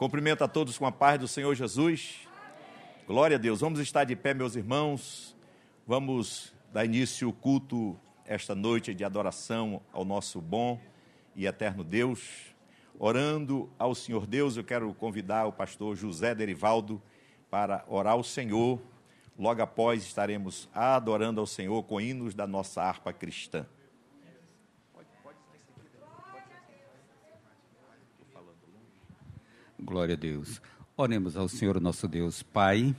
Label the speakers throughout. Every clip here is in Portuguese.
Speaker 1: Cumprimento a todos com a paz do Senhor Jesus. Glória a Deus. Vamos estar de pé, meus irmãos. Vamos dar início ao culto esta noite de adoração ao nosso bom e eterno Deus. Orando ao Senhor Deus, eu quero convidar o pastor José Derivaldo para orar ao Senhor. Logo após estaremos adorando ao Senhor com hinos da nossa harpa cristã.
Speaker 2: Glória a Deus. Oremos ao Senhor nosso Deus. Pai,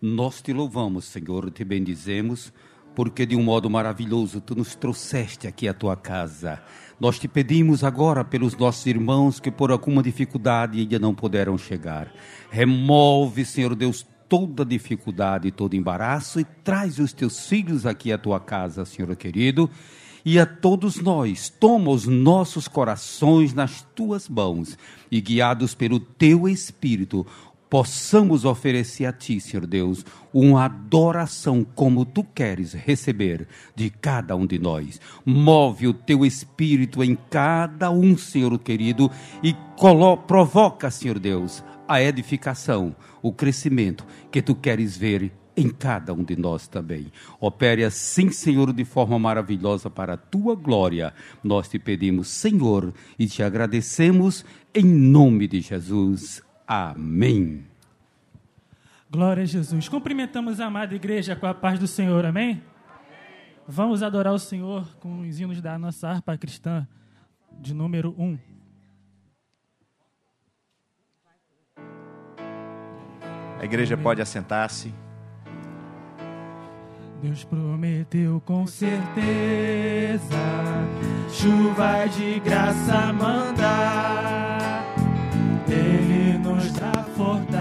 Speaker 2: nós te louvamos, Senhor, te bendizemos, porque de um modo maravilhoso tu nos trouxeste aqui à tua casa. Nós te pedimos agora pelos nossos irmãos que por alguma dificuldade ainda não puderam chegar. Remove, Senhor Deus, toda dificuldade, todo embaraço e traz os teus filhos aqui à tua casa, Senhor querido e a todos nós. Toma os nossos corações nas tuas mãos e, guiados pelo teu Espírito, possamos oferecer a Ti, Senhor Deus, uma adoração como Tu queres receber de cada um de nós. Move o Teu Espírito em cada um, Senhor querido, e provoca, Senhor Deus, a edificação, o crescimento que Tu queres ver em cada um de nós também. Opere assim, Senhor, de forma maravilhosa para a tua glória. Nós te pedimos, Senhor, e te agradecemos em nome de Jesus. Amém.
Speaker 3: Glória a Jesus. Cumprimentamos a amada igreja com a paz do Senhor. Amém? Vamos adorar o Senhor com os hinos da nossa harpa cristã, de número 1. Um.
Speaker 1: A igreja pode assentar-se.
Speaker 3: Deus prometeu com certeza chuva de graça mandar. Ele nos dá fortaleza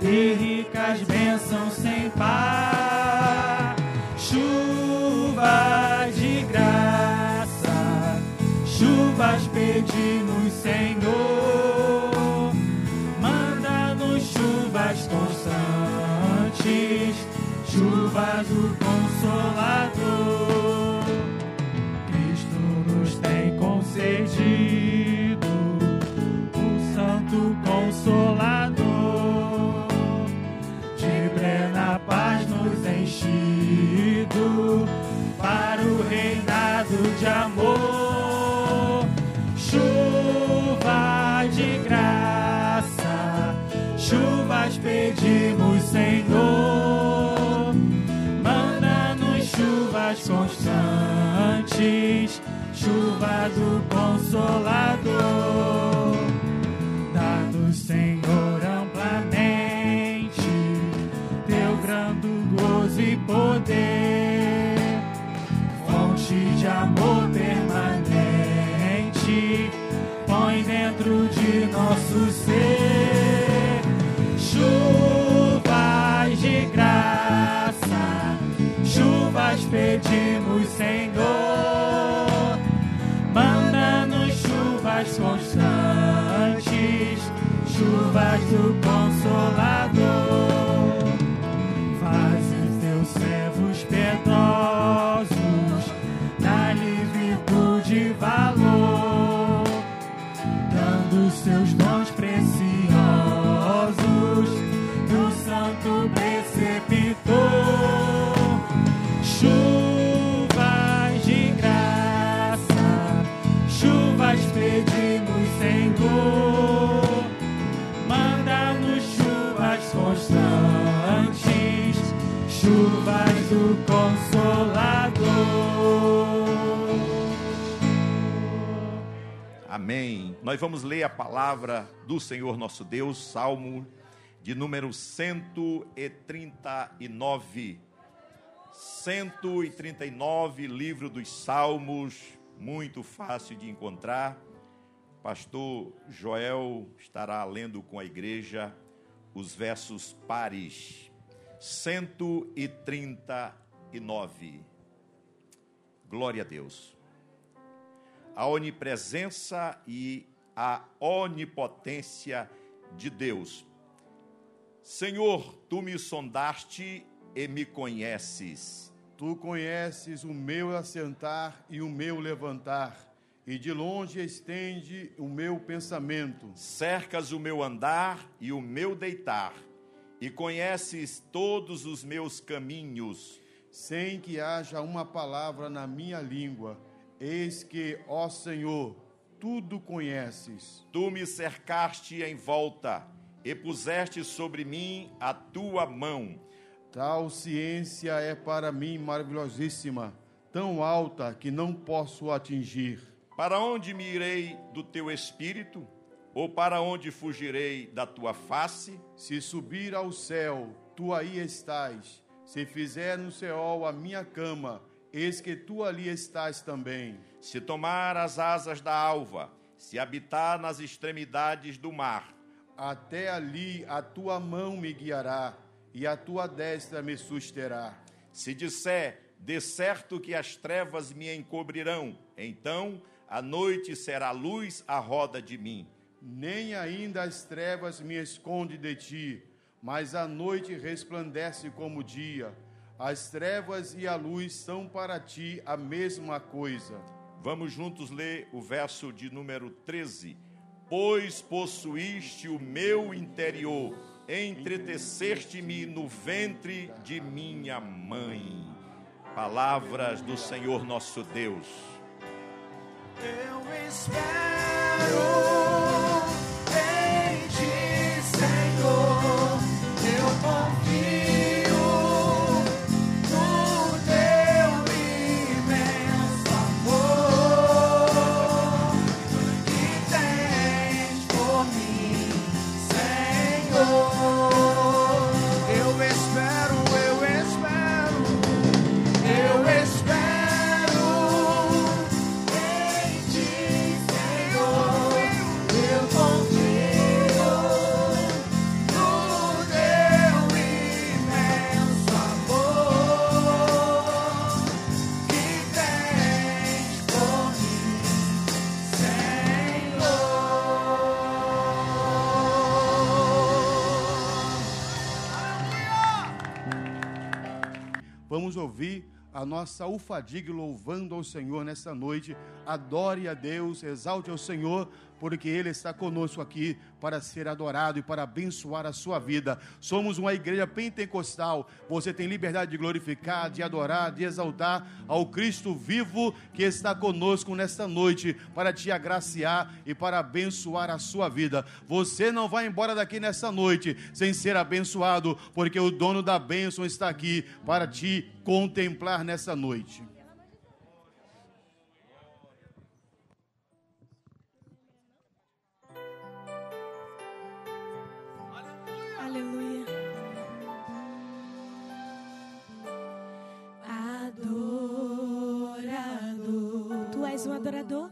Speaker 3: e ricas bênçãos sem par. Chuva de graça, chuvas pedimos, Senhor. Chuvas do Consolador. Cristo nos tem concedido o Santo Consolador, de plena paz nos enchido para o reinado de amor. Chuva do Consolador. Chuvas do Consolador.
Speaker 1: Amém. Nós vamos ler a palavra do Senhor nosso Deus, Salmo de número 139. 139, livro dos Salmos, muito fácil de encontrar. Pastor Joel estará lendo com a igreja os versos pares. 139. Glória a Deus. A onipresença e a onipotência de Deus. Senhor, tu me sondaste e me conheces.
Speaker 4: Tu conheces o meu assentar e o meu levantar, e de longe estende o meu pensamento.
Speaker 1: Cercas o meu andar e o meu deitar, e conheces todos os meus caminhos.
Speaker 4: Sem que haja uma palavra na minha língua, eis que, ó Senhor, tudo conheces.
Speaker 1: Tu me cercaste em volta e puseste sobre mim a tua mão.
Speaker 4: Tal ciência é para mim maravilhosíssima, tão alta que não posso atingir.
Speaker 1: Para onde me irei do teu espírito? Ou para onde fugirei da tua face?
Speaker 4: Se subir ao céu, tu aí estás. Se fizer no céu a minha cama, eis que tu ali estás também.
Speaker 1: Se tomar as asas da alva, se habitar nas extremidades do mar,
Speaker 4: até ali a tua mão me guiará e a tua destra me susterá.
Speaker 1: Se disser, de certo que as trevas me encobrirão, então a noite será luz à roda de mim.
Speaker 4: Nem ainda as trevas me esconde de ti, mas a noite resplandece como o dia. As trevas e a luz são para ti a mesma coisa.
Speaker 1: Vamos juntos ler o verso de número 13 pois possuíste o meu interior, entreteceste-me no ventre de minha mãe. Palavras do Senhor nosso Deus.
Speaker 5: Eu espero.
Speaker 4: A nossa ufadig louvando ao Senhor nessa noite. Adore a Deus, exalte ao Senhor, porque Ele está conosco aqui para ser adorado e para abençoar a sua vida. Somos uma igreja pentecostal. Você tem liberdade de glorificar, de adorar, de exaltar ao Cristo vivo que está conosco nesta noite para te agraciar e para abençoar a sua vida. Você não vai embora daqui nessa noite sem ser abençoado, porque o dono da bênção está aqui para te contemplar nessa noite.
Speaker 6: És um adorador?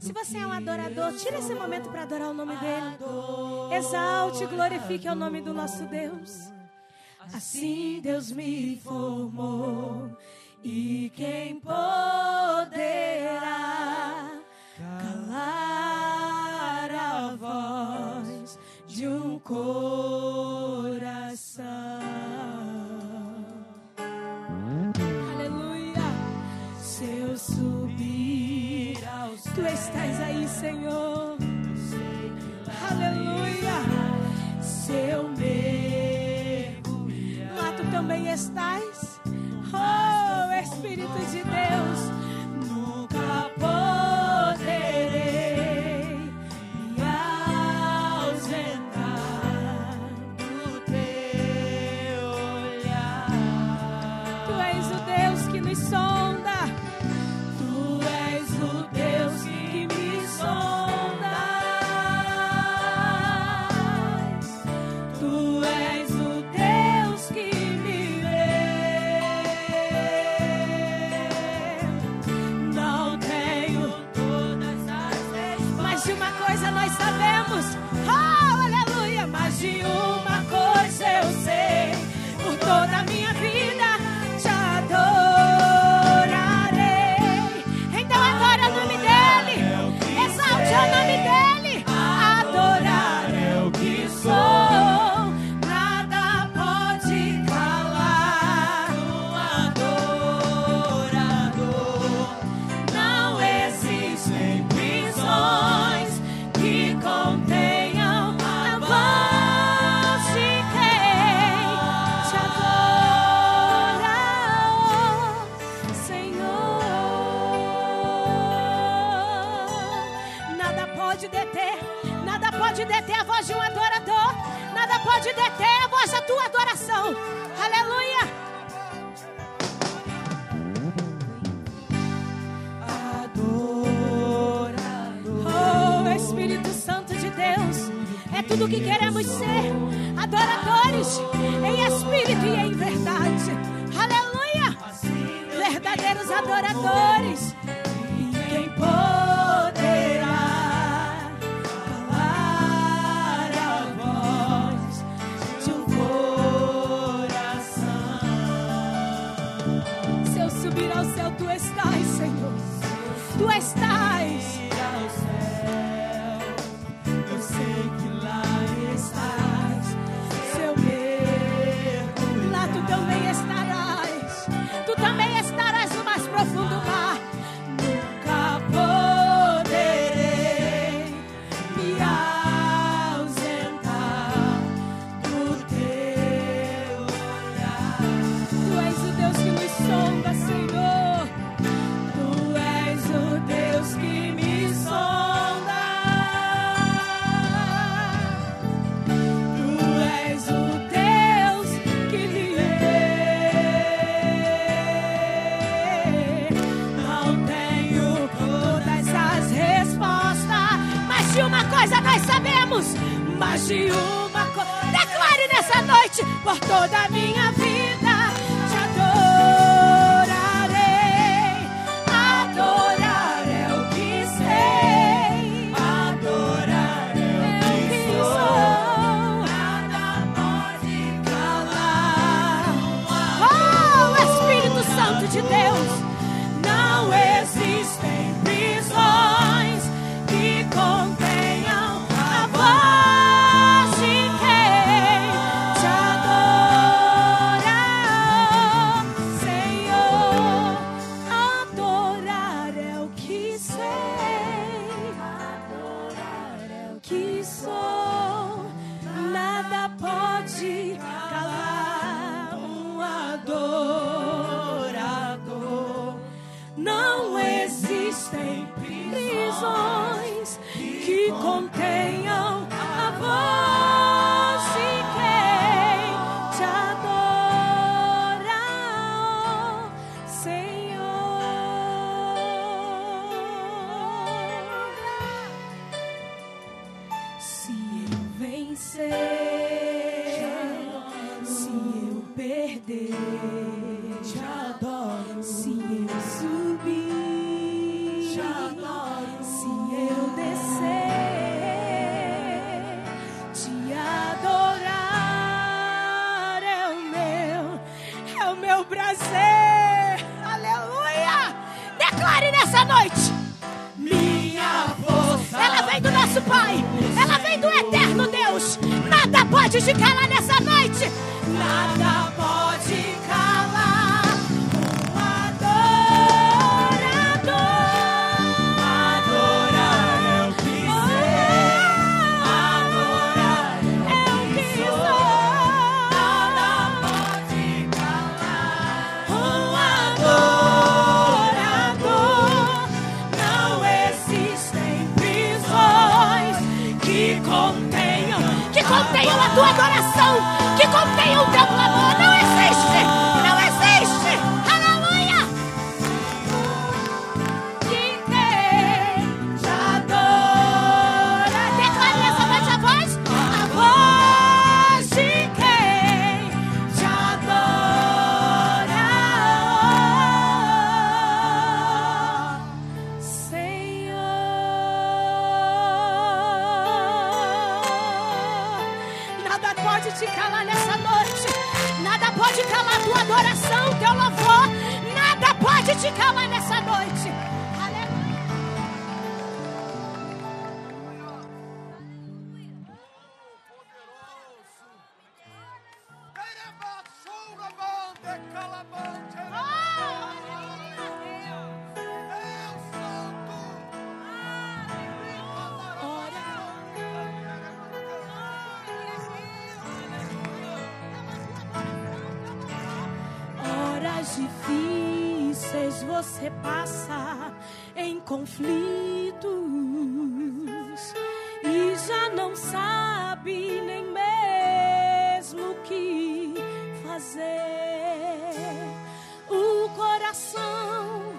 Speaker 6: Se você é um adorador, tire esse momento para adorar o nome dele. Exalte e glorifique o nome do nosso Deus. Assim Deus me formou, e quem poderá calar a voz de um coração? Estás. Oh, Espírito de Deus. Noite você passa em conflitos. não sabe nem mesmo o que fazer. O coração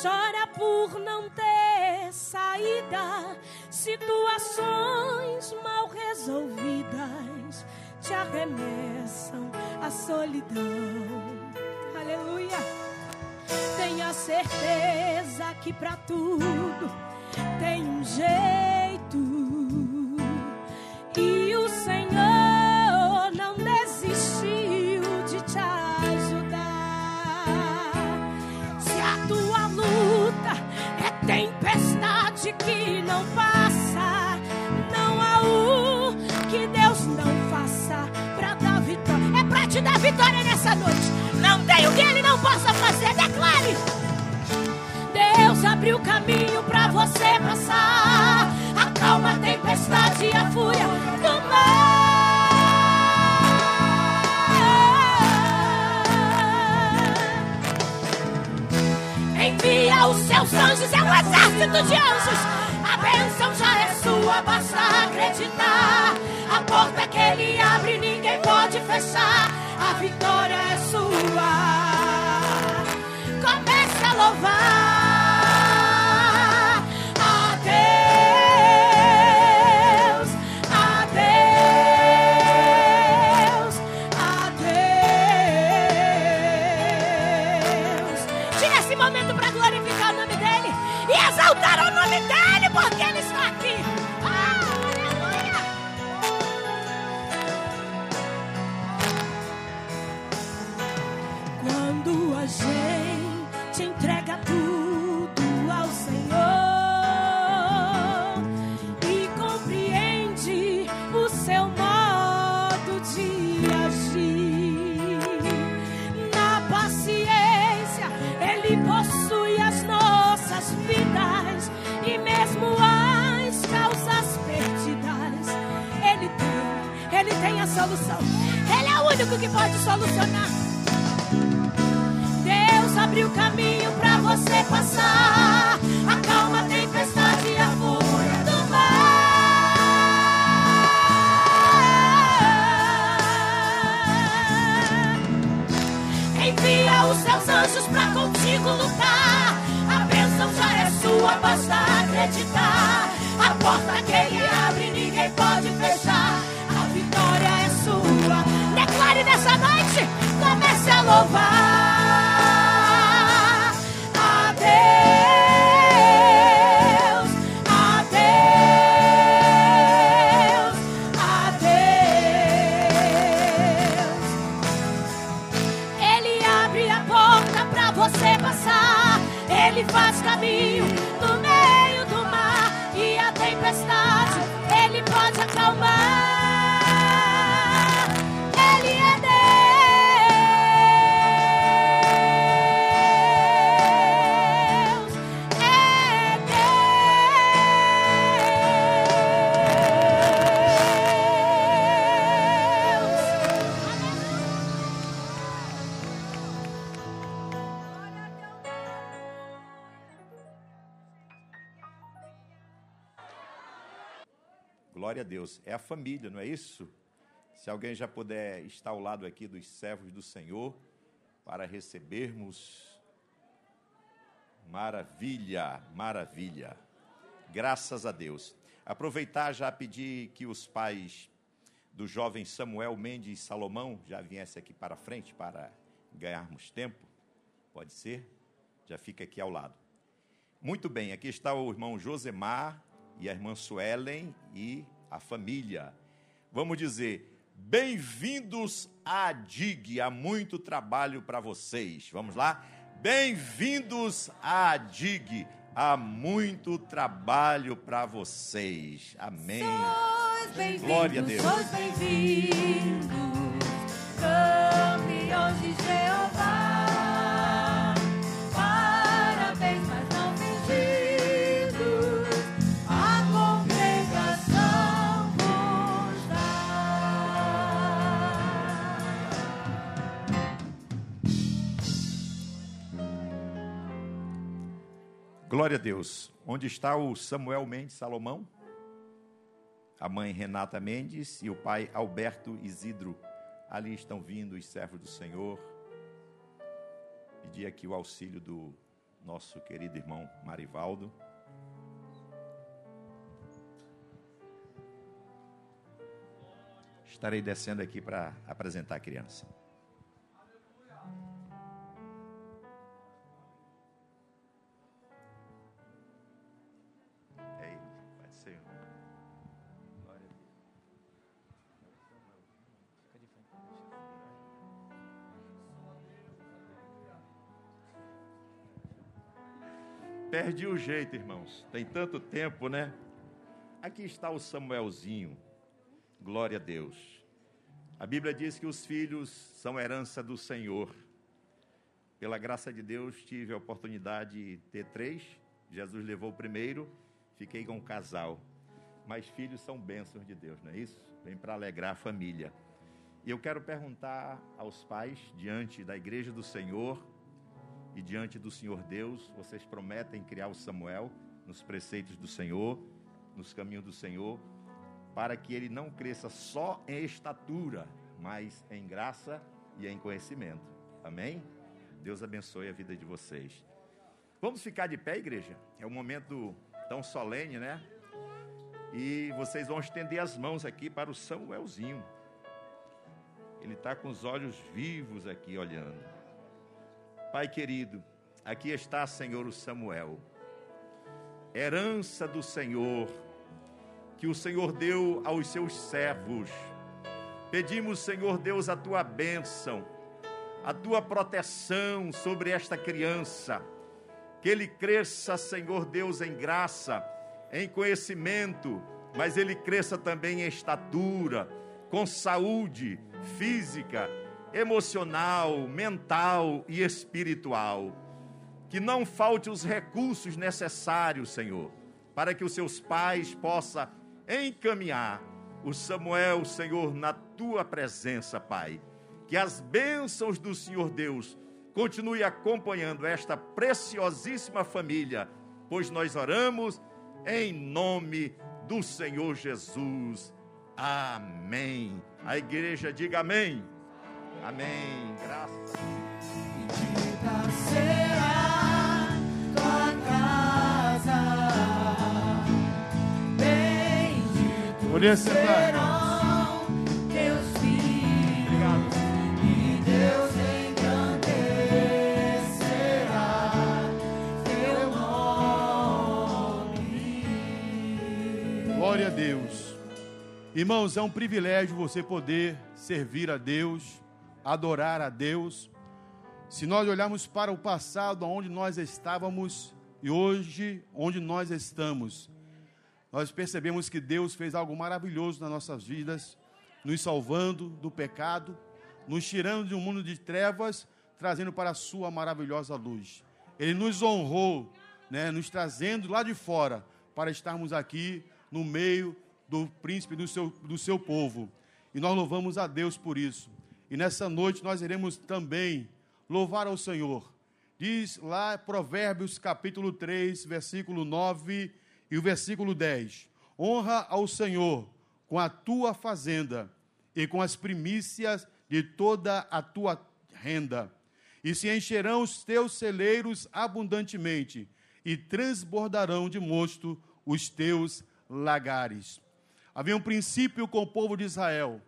Speaker 6: chora por não ter saída, situações mal resolvidas te arremessam à solidão. Certeza que para tudo tem um jeito. Envia os seus anjos pra contigo lutar. A bênção já é sua, basta acreditar. A porta que ele abre, ninguém pode fechar. A vitória é sua. Declare nessa noite, comece a louvar. Deus. É
Speaker 1: a família, não é isso? Se alguém já puder estar ao lado aqui dos servos do Senhor para recebermos. Maravilha, maravilha. Graças a Deus. Aproveitar já pedir que os pais do jovem Samuel Mendes Salomão já viessem aqui para frente para ganharmos tempo. Pode ser? Já fica aqui ao lado. Muito bem, aqui está o irmão Josemar e a irmã Suelen e a família. Vamos dizer, bem-vindos à DIG, há muito trabalho para vocês. Vamos lá? Bem-vindos à DIG, há muito trabalho para vocês. Amém. Glória a Deus.
Speaker 5: sois bem-vindos, campeões de Jeová.
Speaker 1: Glória a Deus. Onde está o Samuel Mendes Salomão? a mãe Renata Mendes e o pai Alberto Isidro. Ali estão vindo os servos do Senhor. Pedir aqui o auxílio do nosso querido irmão Marivaldo. Estarei descendo aqui para apresentar a criança. Perdi o jeito, irmãos. Tem tanto tempo, né? Aqui está o Samuelzinho. Glória a Deus. A Bíblia diz que os filhos são herança do Senhor. Pela graça de Deus, tive a oportunidade de ter três. Jesus levou o primeiro, fiquei com um casal. Mas filhos são bênçãos de Deus, não é isso? Vem para alegrar a família. E eu quero perguntar aos pais, diante da igreja do Senhor e diante do Senhor Deus, vocês prometem criar o Samuel nos preceitos do Senhor, nos caminhos do Senhor, para que ele não cresça só em estatura, mas em graça e em conhecimento. Amém? Deus abençoe a vida de vocês. Vamos ficar de pé, igreja? É um momento tão solene, né? E vocês vão estender as mãos aqui para o Samuelzinho. Ele está com os olhos vivos aqui olhando. Pai querido, aqui está, Senhor, o Samuel. Herança do Senhor, que o Senhor deu aos seus servos. Pedimos, Senhor Deus, a tua bênção, a tua proteção sobre esta criança. Que ele cresça, Senhor Deus, em graça, em conhecimento, mas ele cresça também em estatura, com saúde física, emocional, mental e espiritual. Que não falte os recursos necessários, Senhor, para que os seus pais possam encaminhar o Samuel, Senhor, na tua presença, Pai. Que as bênçãos do Senhor Deus continue acompanhando esta preciosíssima família, pois nós oramos em nome do Senhor Jesus. Amém. A igreja diga amém. Amém. Graças.
Speaker 5: Bendita será tua casa, bendito serão teus filhos, e Deus engrandecerá teu nome.
Speaker 4: Glória a Deus. Irmãos, é um privilégio você poder servir a Deus, adorar a Deus. Se nós olharmos para o passado, onde nós estávamos e hoje, onde nós estamos, nós percebemos que Deus fez algo maravilhoso nas nossas vidas, nos salvando do pecado, nos tirando de um mundo de trevas, trazendo para a sua maravilhosa luz. Ele nos honrou, né, nos trazendo lá de fora para estarmos aqui no meio do príncipe do seu, do seu povo. E nós louvamos a Deus por isso. E nessa noite nós iremos também louvar ao Senhor. Diz lá Provérbios capítulo 3, versículo 9 e o versículo 10. Honra ao Senhor com a tua fazenda e com as primícias de toda a tua renda. E se encherão os teus celeiros abundantemente, e transbordarão de mosto os teus lagares. Havia um princípio com o povo de Israel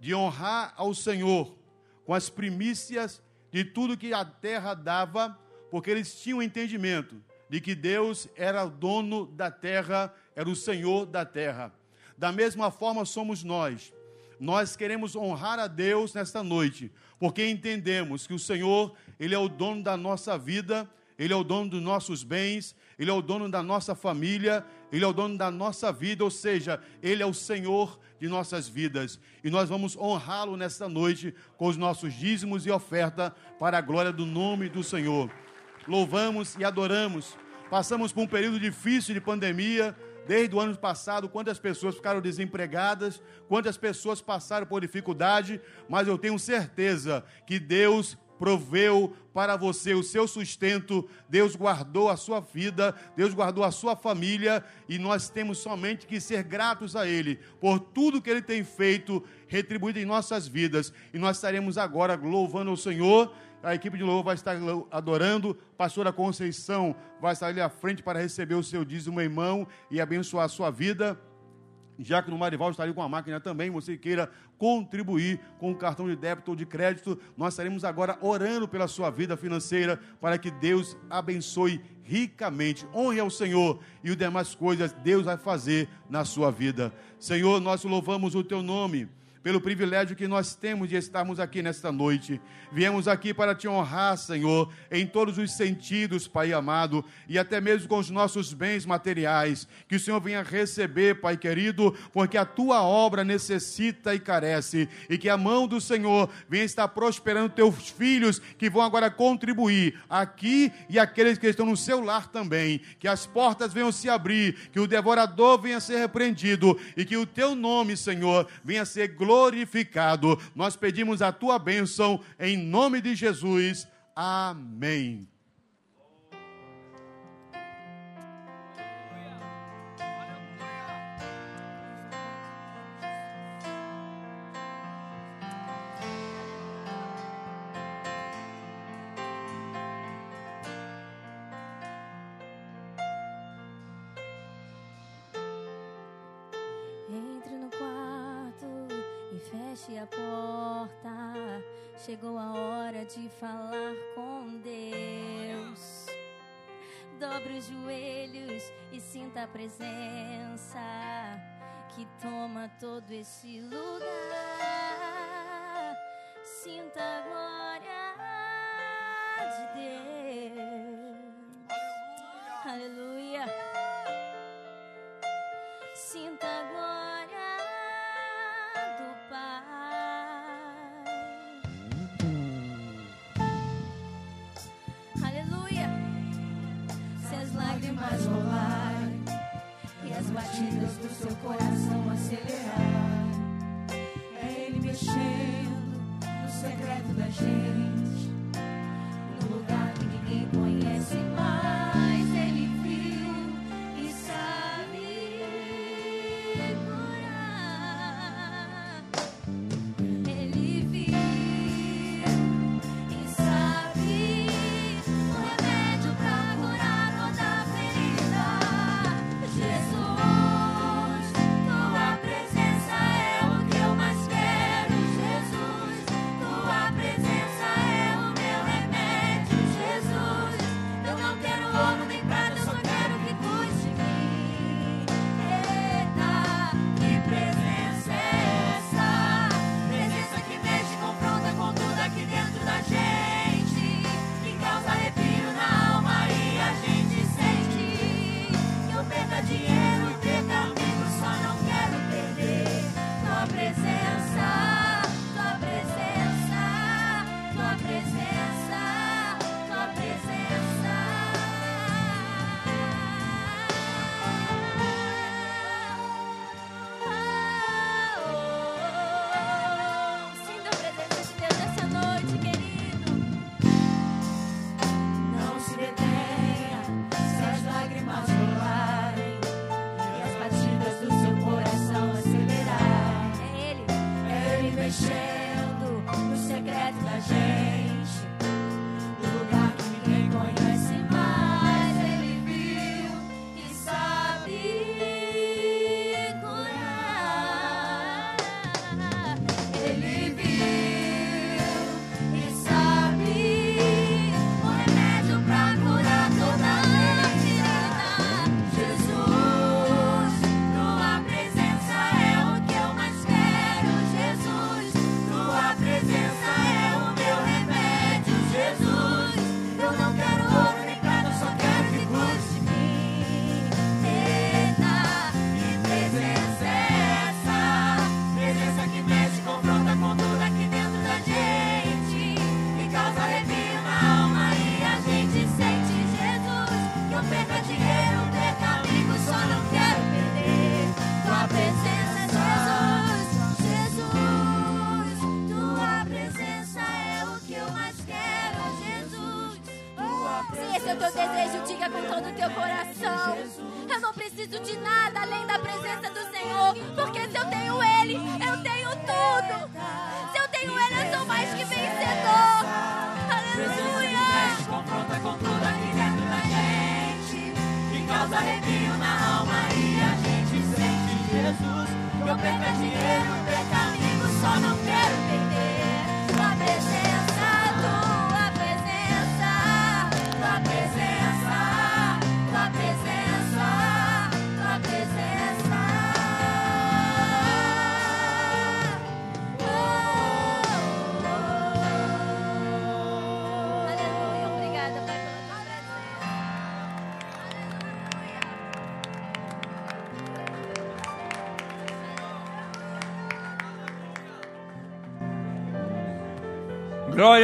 Speaker 4: de honrar ao Senhor com as primícias de tudo que a terra dava, porque eles tinham entendimento de que Deus era o dono da terra, era o Senhor da terra. Da mesma forma somos nós. Nós queremos honrar a Deus nesta noite, porque entendemos que o Senhor, ele é o dono da nossa vida, ele é o dono dos nossos bens, ele é o dono da nossa família, ele é o dono da nossa vida, ou seja, ele é o Senhor de nossas vidas. E nós vamos honrá-lo nesta noite com os nossos dízimos e oferta para a glória do nome do Senhor. Louvamos e adoramos. Passamos por um período difícil de pandemia, desde o ano passado, quantas pessoas ficaram desempregadas, quantas pessoas passaram por dificuldade, mas eu tenho certeza que Deus proveu para você o seu sustento, Deus guardou a sua vida, Deus guardou a sua família e nós temos somente que ser gratos a Ele por tudo que Ele tem feito, retribuído em nossas vidas. E nós estaremos agora louvando o Senhor. A equipe de louvor vai estar adorando. Pastora Conceição vai estar ali à frente para receber o seu dízimo em mão e abençoar a sua vida já que no Marival estaria com a máquina também, você queira contribuir com o cartão de débito ou de crédito, nós estaremos agora orando pela sua vida financeira para que Deus abençoe ricamente. Honre ao Senhor e as demais coisas Deus vai fazer na sua vida. Senhor, nós louvamos o teu nome pelo privilégio que nós temos de estarmos aqui nesta noite. Viemos aqui para te honrar, Senhor, em todos os sentidos, Pai amado, e até mesmo com os nossos bens materiais. Que o Senhor venha receber, Pai querido, porque a tua obra necessita e carece, e que a mão do Senhor venha estar prosperando teus filhos que vão agora contribuir aqui e aqueles que estão no seu lar também. Que as portas venham se abrir, que o devorador venha ser repreendido e que o teu nome, Senhor, venha ser glorificado glorificado. Nós pedimos a tua bênção em nome de Jesus. Amém.
Speaker 5: Feche a porta. Chegou a hora de falar com Deus. Dobre os joelhos e sinta a presença que toma todo esse lugar. Sinta a glória de Deus. Aleluia. Sinta rolarem e as batidas do seu coração acelerarem, é Ele mexendo no secreto da gente, no lugar que ninguém conhece mais.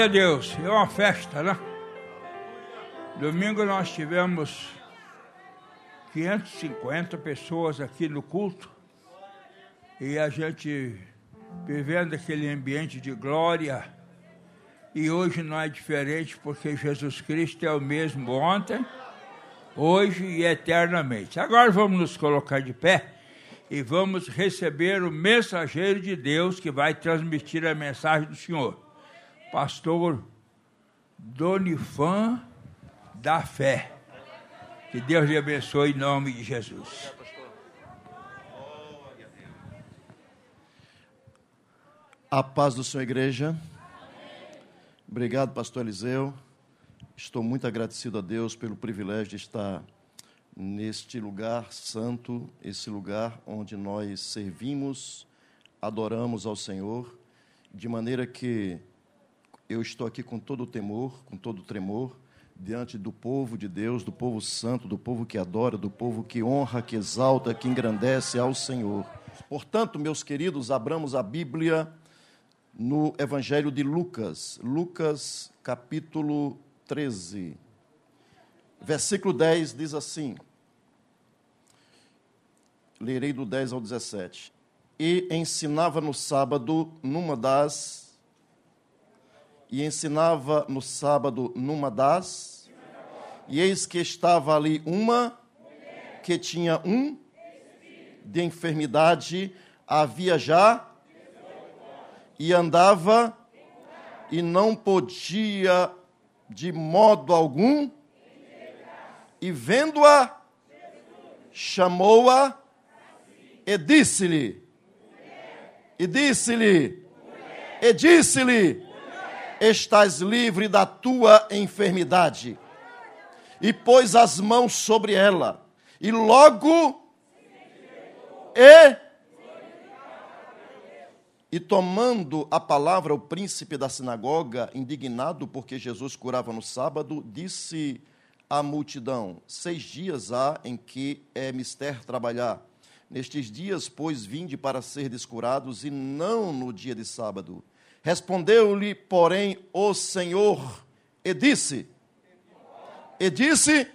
Speaker 7: Glória a Deus. É uma festa, né? Domingo nós tivemos 550 pessoas aqui no culto e a gente vivendo aquele ambiente de glória. E hoje não é diferente porque Jesus Cristo é o mesmo ontem, hoje e eternamente. Agora vamos nos colocar de pé e vamos receber o mensageiro de Deus que vai transmitir a mensagem do Senhor pastor Donifan da Fé. Que Deus lhe abençoe em nome de Jesus.
Speaker 8: A paz do Senhor, igreja. Obrigado, pastor Eliseu. Estou muito agradecido a Deus pelo privilégio de estar neste lugar santo, esse lugar onde nós servimos, adoramos ao Senhor, de maneira que eu estou aqui com todo o temor, com todo o tremor, diante do povo de Deus, do povo santo, do povo que adora, do povo que honra, que exalta, que engrandece ao Senhor. Portanto, meus queridos, abramos a Bíblia no Evangelho de Lucas, Lucas capítulo 13. Versículo 10 diz assim: Lerei do 10 ao 17. E ensinava no sábado numa das e ensinava no sábado numa das, e eis que estava ali uma que tinha um de enfermidade, havia já, e andava, e não podia de modo algum, e vendo-a, chamou-a e disse-lhe, e disse-lhe, e disse-lhe, estás livre da tua enfermidade. E pôs as mãos sobre ela, e logo e e tomando a palavra o príncipe da sinagoga, indignado porque Jesus curava no sábado, disse à multidão: Seis dias há em que é mister trabalhar. Nestes dias, pois, vinde para ser descurados, e não no dia de sábado. Respondeu-lhe, porém, o Senhor e disse: E disse: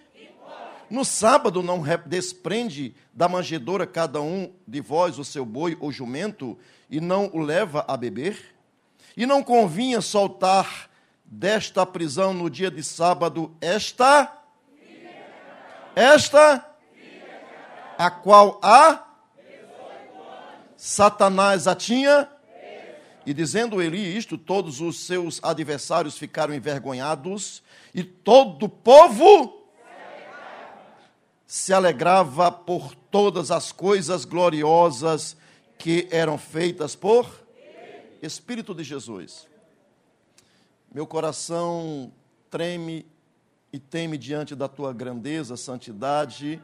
Speaker 8: No sábado não desprende da manjedoura cada um de vós o seu boi ou jumento e não o leva a beber? E não convinha soltar desta prisão no dia de sábado esta esta a qual a Satanás a tinha e dizendo ele isto, todos os seus adversários ficaram envergonhados, e todo o povo se alegrava por todas as coisas gloriosas que eram feitas por Espírito de Jesus. Meu coração treme e teme diante da tua grandeza, santidade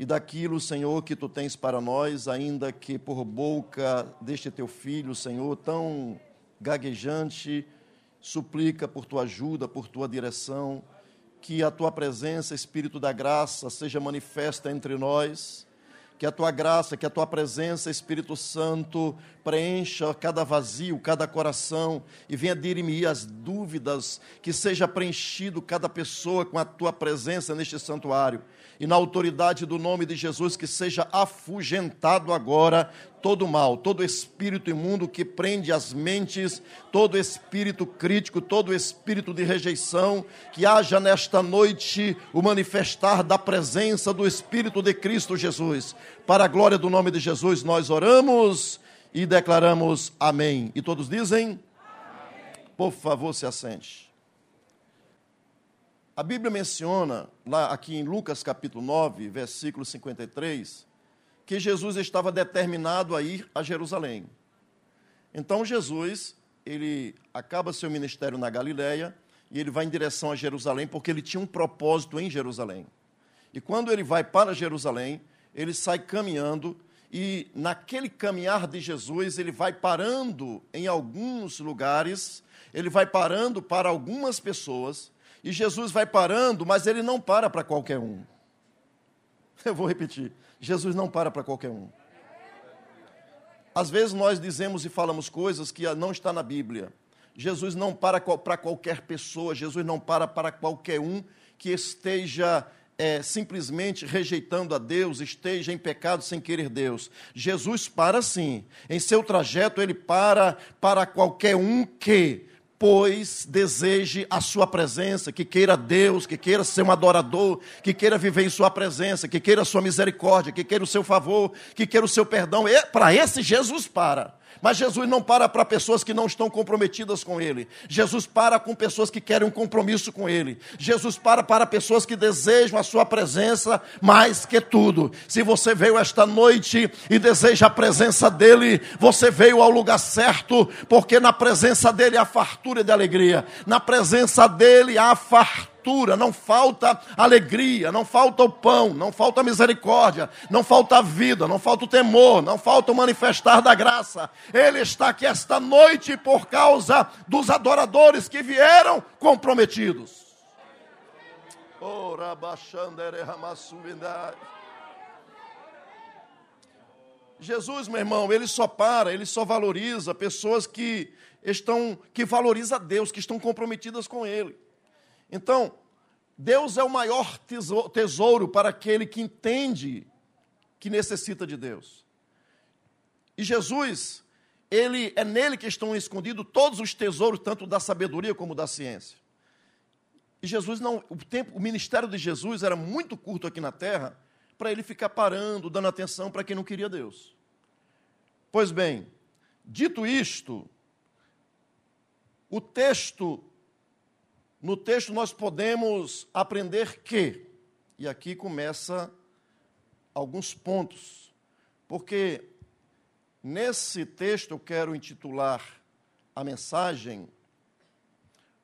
Speaker 8: e daquilo, Senhor, que tu tens para nós, ainda que por boca deste teu filho, Senhor, tão gaguejante, suplica por tua ajuda, por tua direção, que a tua presença, Espírito da graça, seja manifesta entre nós que a tua graça, que a tua presença, Espírito Santo, preencha cada vazio, cada coração e venha dirimir as dúvidas, que seja preenchido cada pessoa com a tua presença neste santuário. E na autoridade do nome de Jesus, que seja afugentado agora todo mal, todo espírito imundo que prende as mentes, todo espírito crítico, todo espírito de rejeição, que haja nesta noite o manifestar da presença do Espírito de Cristo Jesus. Para a glória do nome de Jesus, nós oramos e declaramos amém. E todos dizem? Amém. Por favor, se assente. A Bíblia menciona, lá aqui em Lucas capítulo 9, versículo 53, que Jesus estava determinado a ir a Jerusalém. Então Jesus, ele acaba seu ministério na Galiléia e ele vai em direção a Jerusalém porque ele tinha um propósito em Jerusalém. E quando ele vai para Jerusalém, ele sai caminhando e naquele caminhar de Jesus, ele vai parando em alguns lugares, ele vai parando para algumas pessoas, e Jesus vai parando, mas ele não para para qualquer um. Eu vou repetir. Jesus não para para qualquer um. Às vezes nós dizemos e falamos coisas que não está na Bíblia. Jesus não para para qualquer pessoa, Jesus não para para qualquer um que esteja é, simplesmente rejeitando a Deus, esteja em pecado sem querer Deus. Jesus para sim. Em seu trajeto, ele para para qualquer um que pois deseje a sua presença, que queira Deus, que queira ser um adorador, que queira viver em sua presença, que queira a sua misericórdia, que queira o seu favor, que queira o seu perdão. Para esse Jesus para. Mas Jesus não para para pessoas que não estão comprometidas com Ele. Jesus para com pessoas que querem um compromisso com Ele. Jesus para para pessoas que desejam a Sua presença mais que tudo. Se você veio esta noite e deseja a presença dEle, você veio ao lugar certo, porque na presença dEle há fartura de alegria. Na presença dEle há fartura não falta alegria, não falta o pão, não falta misericórdia, não falta vida, não falta o temor, não falta o manifestar da graça. Ele está aqui esta noite por causa dos adoradores que vieram comprometidos. Jesus, meu irmão, ele só para, ele só valoriza pessoas que estão que valoriza Deus, que estão comprometidas com ele. Então, Deus é o maior tesouro para aquele que entende que necessita de Deus. E Jesus, ele é nele que estão escondidos todos os tesouros, tanto da sabedoria como da ciência. E Jesus não, o tempo, o ministério de Jesus era muito curto aqui na terra para ele ficar parando, dando atenção para quem não queria Deus. Pois bem, dito isto, o texto no texto nós podemos aprender que, e aqui começa alguns pontos, porque nesse texto eu quero intitular a mensagem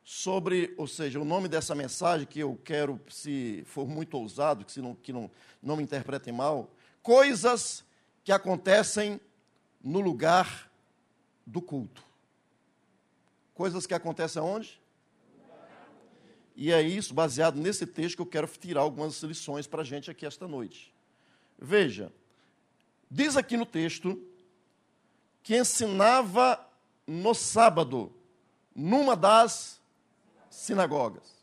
Speaker 8: sobre, ou seja, o nome dessa mensagem que eu quero, se for muito ousado, que, se não, que não, não me interpretem mal, coisas que acontecem no lugar do culto. Coisas que acontecem onde? E é isso, baseado nesse texto, que eu quero tirar algumas lições para a gente aqui esta noite. Veja, diz aqui no texto que ensinava no sábado, numa das sinagogas.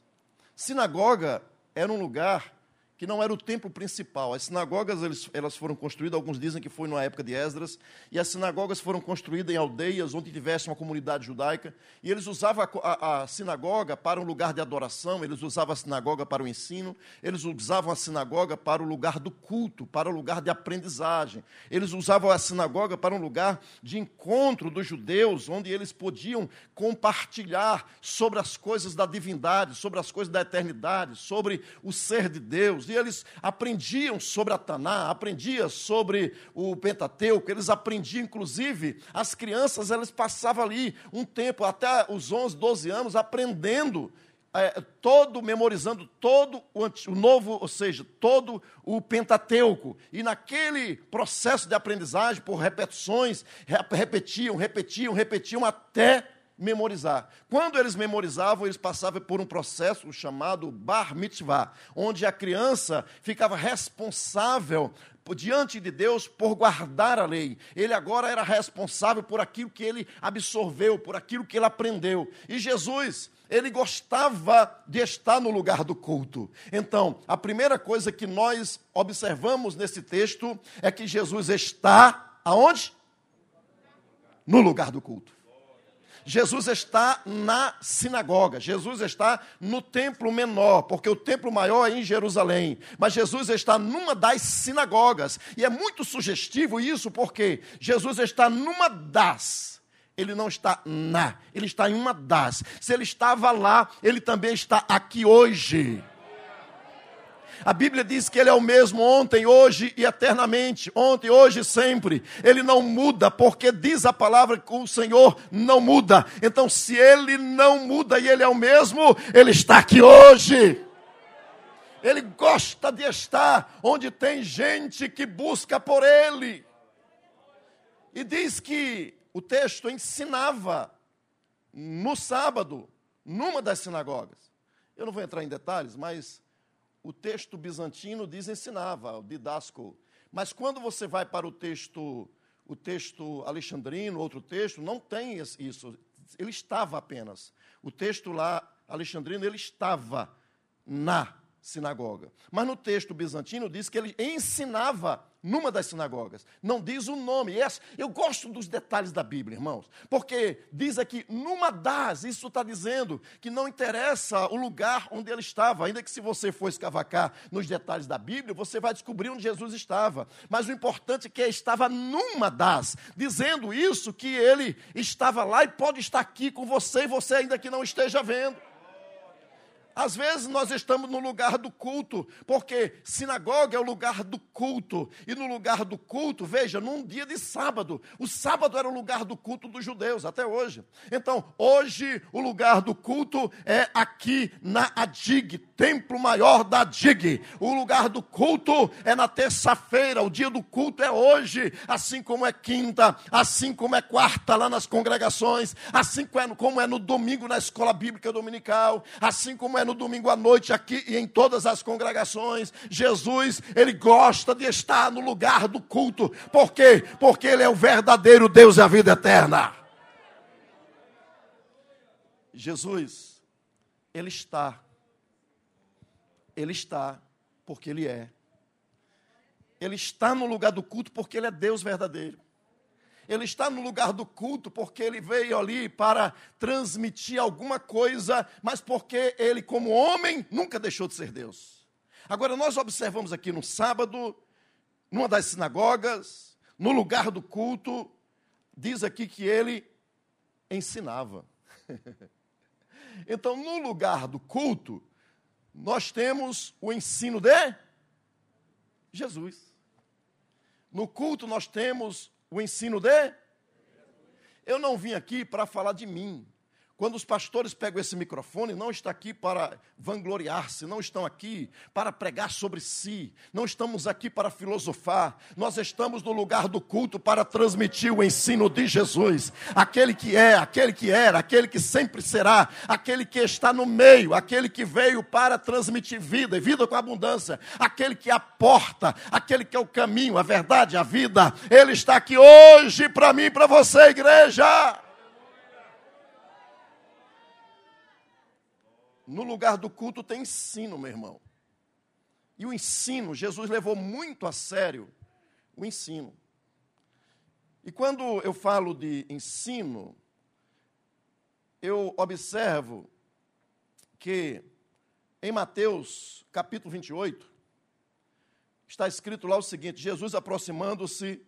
Speaker 8: Sinagoga era um lugar que não era o templo principal. As sinagogas elas foram construídas, alguns dizem que foi na época de Esdras, e as sinagogas foram construídas em aldeias onde tivesse uma comunidade judaica, e eles usavam a, a, a sinagoga para um lugar de adoração, eles usavam a sinagoga para o ensino, eles usavam a sinagoga para o lugar do culto, para o lugar de aprendizagem, eles usavam a sinagoga para um lugar de encontro dos judeus, onde eles podiam compartilhar sobre as coisas da divindade, sobre as coisas da eternidade, sobre o ser de Deus e eles aprendiam sobre a Taná, aprendiam sobre o Pentateuco, eles aprendiam, inclusive, as crianças, elas passavam ali um tempo, até os 11, 12 anos, aprendendo é, todo, memorizando todo o, o, novo, ou seja, todo o Pentateuco. E naquele processo de aprendizagem, por repetições, repetiam, repetiam, repetiam até memorizar. Quando eles memorizavam, eles passavam por um processo chamado bar mitzvah, onde a criança ficava responsável diante de Deus por guardar a lei. Ele agora era responsável por aquilo que ele absorveu, por aquilo que ele aprendeu. E Jesus, ele gostava de estar no lugar do culto. Então, a primeira coisa que nós observamos nesse texto é que Jesus está aonde? no lugar do culto. Jesus está na sinagoga, Jesus está no templo menor, porque o templo maior é em Jerusalém, mas Jesus está numa das sinagogas, e é muito sugestivo isso, porque Jesus está numa das, ele não está na, ele está em uma das. Se ele estava lá, ele também está aqui hoje. A Bíblia diz que Ele é o mesmo ontem, hoje e eternamente. Ontem, hoje e sempre. Ele não muda, porque diz a palavra que o Senhor não muda. Então, se Ele não muda e Ele é o mesmo, Ele está aqui hoje. Ele gosta de estar onde tem gente que busca por Ele. E diz que o texto ensinava no sábado, numa das sinagogas. Eu não vou entrar em detalhes, mas o texto bizantino diz ensinava, o didasco. Mas quando você vai para o texto, o texto alexandrino, outro texto, não tem isso. Ele estava apenas. O texto lá alexandrino, ele estava na sinagoga. Mas no texto bizantino diz que ele ensinava numa das sinagogas. Não diz o nome. Eu gosto dos detalhes da Bíblia, irmãos, porque diz aqui, numa das, isso está dizendo que não interessa o lugar onde ele estava, ainda que se você for escavacar nos detalhes da Bíblia, você vai descobrir onde Jesus estava. Mas o importante é que estava numa das, dizendo isso que ele estava lá e pode estar aqui com você e você ainda que não esteja vendo. Às vezes nós estamos no lugar do culto, porque sinagoga é o lugar do culto, e no lugar do culto, veja, num dia de sábado, o sábado era o lugar do culto dos judeus, até hoje. Então, hoje, o lugar do culto é aqui na Adig, templo maior da Adig. O lugar do culto é na terça-feira, o dia do culto é hoje, assim como é quinta, assim como é quarta lá nas congregações, assim como é no domingo na escola bíblica dominical, assim como é no domingo à noite aqui e em todas as congregações. Jesus, ele gosta de estar no lugar do culto. Por quê? Porque ele é o verdadeiro Deus e a vida eterna. Jesus, ele está. Ele está porque ele é. Ele está no lugar do culto porque ele é Deus verdadeiro. Ele está no lugar do culto porque ele veio ali para transmitir alguma coisa, mas porque ele, como homem, nunca deixou de ser Deus. Agora, nós observamos aqui no sábado, numa das sinagogas, no lugar do culto, diz aqui que ele ensinava. então, no lugar do culto, nós temos o ensino de Jesus. No culto, nós temos o ensino de. Eu não vim aqui para falar de mim. Quando os pastores pegam esse microfone, não está aqui para vangloriar-se, não estão aqui para pregar sobre si, não estamos aqui para filosofar, nós estamos no lugar do culto para transmitir o ensino de Jesus, aquele que é, aquele que era, aquele que sempre será, aquele que está no meio, aquele que veio para transmitir vida e vida com abundância, aquele que é a porta, aquele que é o caminho, a verdade, a vida, ele está aqui hoje para mim e para você, igreja. No lugar do culto tem ensino, meu irmão. E o ensino, Jesus levou muito a sério o ensino. E quando eu falo de ensino, eu observo que em Mateus capítulo 28, está escrito lá o seguinte: Jesus aproximando-se,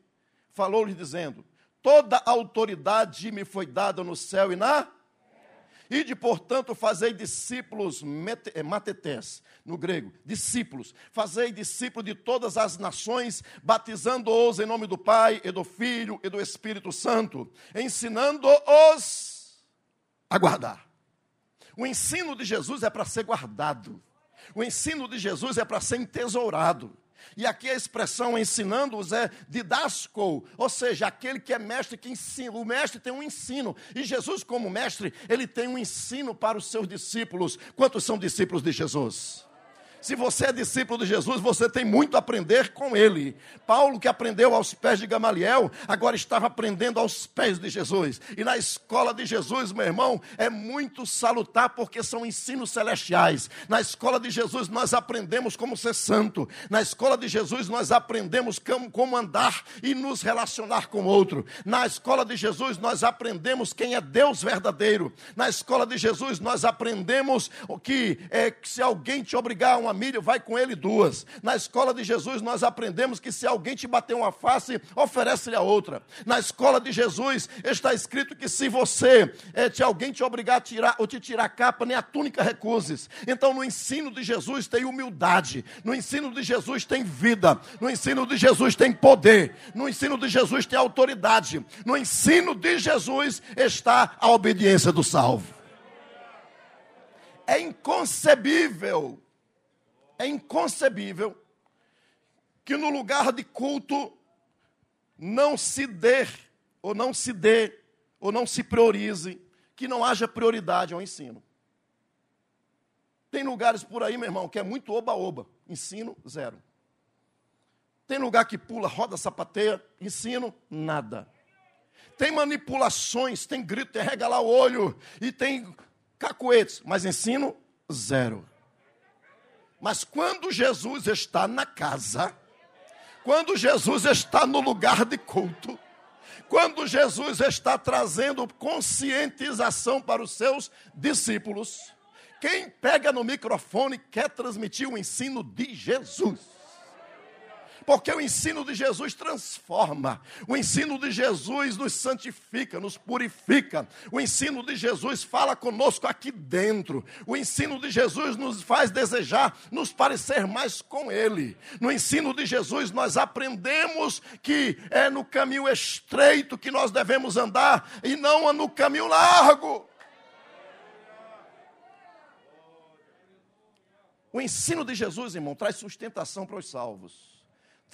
Speaker 8: falou-lhe dizendo: Toda autoridade me foi dada no céu e na Ide, portanto, fazei discípulos, eh, matetés, no grego, discípulos. Fazei discípulos de todas as nações, batizando-os em nome do Pai, e do Filho e do Espírito Santo, ensinando-os a guardar. O ensino de Jesus é para ser guardado. O ensino de Jesus é para ser entesourado. E aqui a expressão ensinando-os é didasco, ou seja, aquele que é mestre que ensina. O mestre tem um ensino. E Jesus, como mestre, ele tem um ensino para os seus discípulos. Quantos são discípulos de Jesus? Se você é discípulo de Jesus, você tem muito a aprender com ele. Paulo, que aprendeu aos pés de Gamaliel, agora estava aprendendo aos pés de Jesus. E na escola de Jesus, meu irmão, é muito salutar porque são ensinos celestiais. Na escola de Jesus, nós aprendemos como ser santo. Na escola de Jesus, nós aprendemos como andar e nos relacionar com o outro. Na escola de Jesus, nós aprendemos quem é Deus verdadeiro. Na escola de Jesus, nós aprendemos que, é, que se alguém te obrigar a uma milha, vai com ele duas. Na escola de Jesus, nós aprendemos que se alguém te bater uma face, oferece-lhe a outra. Na escola de Jesus, está escrito que se você, é, te, alguém te obrigar a tirar ou te tirar a capa, nem a túnica recuses. Então, no ensino de Jesus tem humildade. No ensino de Jesus tem vida. No ensino de Jesus tem poder. No ensino de Jesus tem autoridade. No ensino de Jesus está a obediência do salvo. É inconcebível, é inconcebível que no lugar de culto não se dê, ou não se dê, ou não se priorize, que não haja prioridade ao ensino. Tem lugares por aí, meu irmão, que é muito oba-oba, ensino zero. Tem lugar que pula, roda, sapateia, ensino nada. Tem manipulações, tem grito, tem regalar o olho e tem cacuetes, mas ensino zero. Mas quando Jesus está na casa, quando Jesus está no lugar de culto, quando Jesus está trazendo conscientização para os seus discípulos, quem pega no microfone quer transmitir o ensino de Jesus porque o ensino de Jesus transforma, o ensino de Jesus nos santifica, nos purifica, o ensino de Jesus fala conosco aqui dentro, o ensino de Jesus nos faz desejar nos parecer mais com Ele. No ensino de Jesus nós aprendemos que é no caminho estreito que nós devemos andar e não no caminho largo. O ensino de Jesus, irmão, traz sustentação para os salvos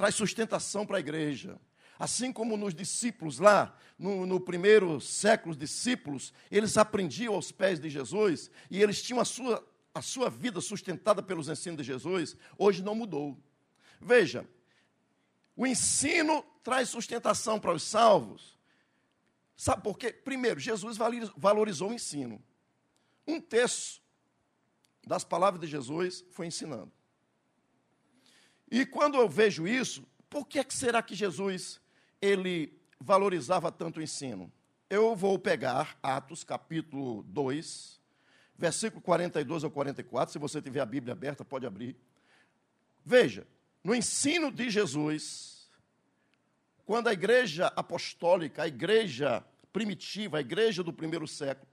Speaker 8: traz sustentação para a igreja. Assim como nos discípulos lá, no, no primeiro século, os discípulos, eles aprendiam aos pés de Jesus e eles tinham a sua, a sua vida sustentada pelos ensinos de Jesus, hoje não mudou. Veja, o ensino traz sustentação para os salvos. Sabe por quê? Primeiro, Jesus valorizou o ensino. Um terço das palavras de Jesus foi ensinando. E quando eu vejo isso, por que, é que será que Jesus ele valorizava tanto o ensino? Eu vou pegar Atos capítulo 2, versículo 42 ao 44, se você tiver a Bíblia aberta, pode abrir. Veja, no ensino de Jesus, quando a igreja apostólica, a igreja primitiva, a igreja do primeiro século,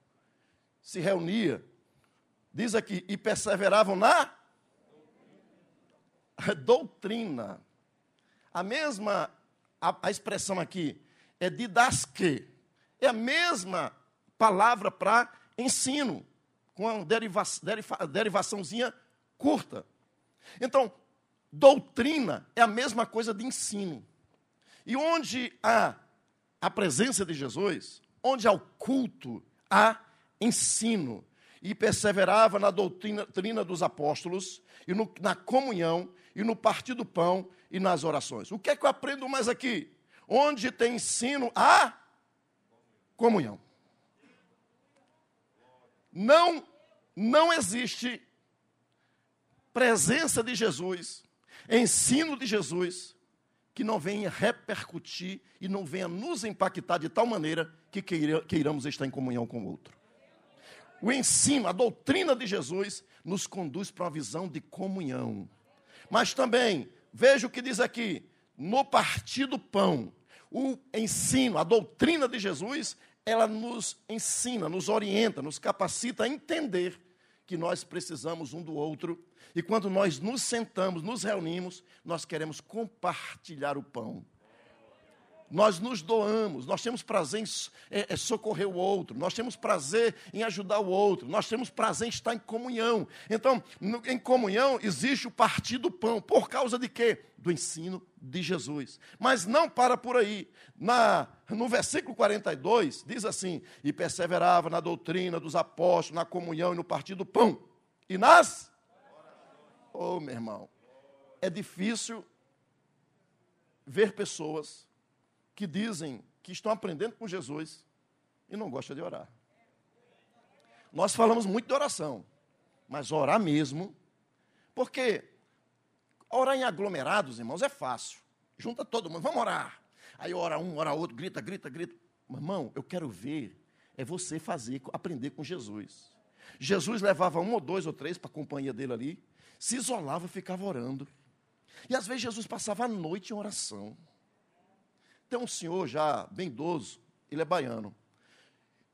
Speaker 8: se reunia, diz aqui, e perseveravam na doutrina. A mesma, a, a expressão aqui é didasque. É a mesma palavra para ensino, com uma deriva, deriva, derivaçãozinha curta. Então, doutrina é a mesma coisa de ensino. E onde há a presença de Jesus, onde há o culto, há ensino. E perseverava na doutrina, doutrina dos apóstolos e no, na comunhão e no partir do pão e nas orações. O que é que eu aprendo mais aqui? Onde tem ensino a comunhão. Não não existe presença de Jesus, ensino de Jesus que não venha repercutir e não venha nos impactar de tal maneira que queiramos estar em comunhão com o outro. O ensino, a doutrina de Jesus nos conduz para uma visão de comunhão. Mas também, veja o que diz aqui: no partir do pão, o ensino, a doutrina de Jesus, ela nos ensina, nos orienta, nos capacita a entender que nós precisamos um do outro. E quando nós nos sentamos, nos reunimos, nós queremos compartilhar o pão nós nos doamos, nós temos prazer em é, é, socorrer o outro, nós temos prazer em ajudar o outro, nós temos prazer em estar em comunhão. Então, no, em comunhão existe o partir do pão. Por causa de quê? Do ensino de Jesus. Mas não para por aí. Na, no versículo 42, diz assim: E perseverava na doutrina dos apóstolos, na comunhão e no partir do pão. E nas Oh, meu irmão, é difícil ver pessoas que dizem que estão aprendendo com Jesus e não gostam de orar. Nós falamos muito de oração, mas orar mesmo, porque orar em aglomerados, irmãos, é fácil. Junta todo mundo, vamos orar. Aí ora um, ora outro, grita, grita, grita. Irmão, eu quero ver, é você fazer, aprender com Jesus. Jesus levava um ou dois ou três para a companhia dele ali, se isolava e ficava orando. E às vezes Jesus passava a noite em oração. Tem um senhor já bem idoso, ele é baiano.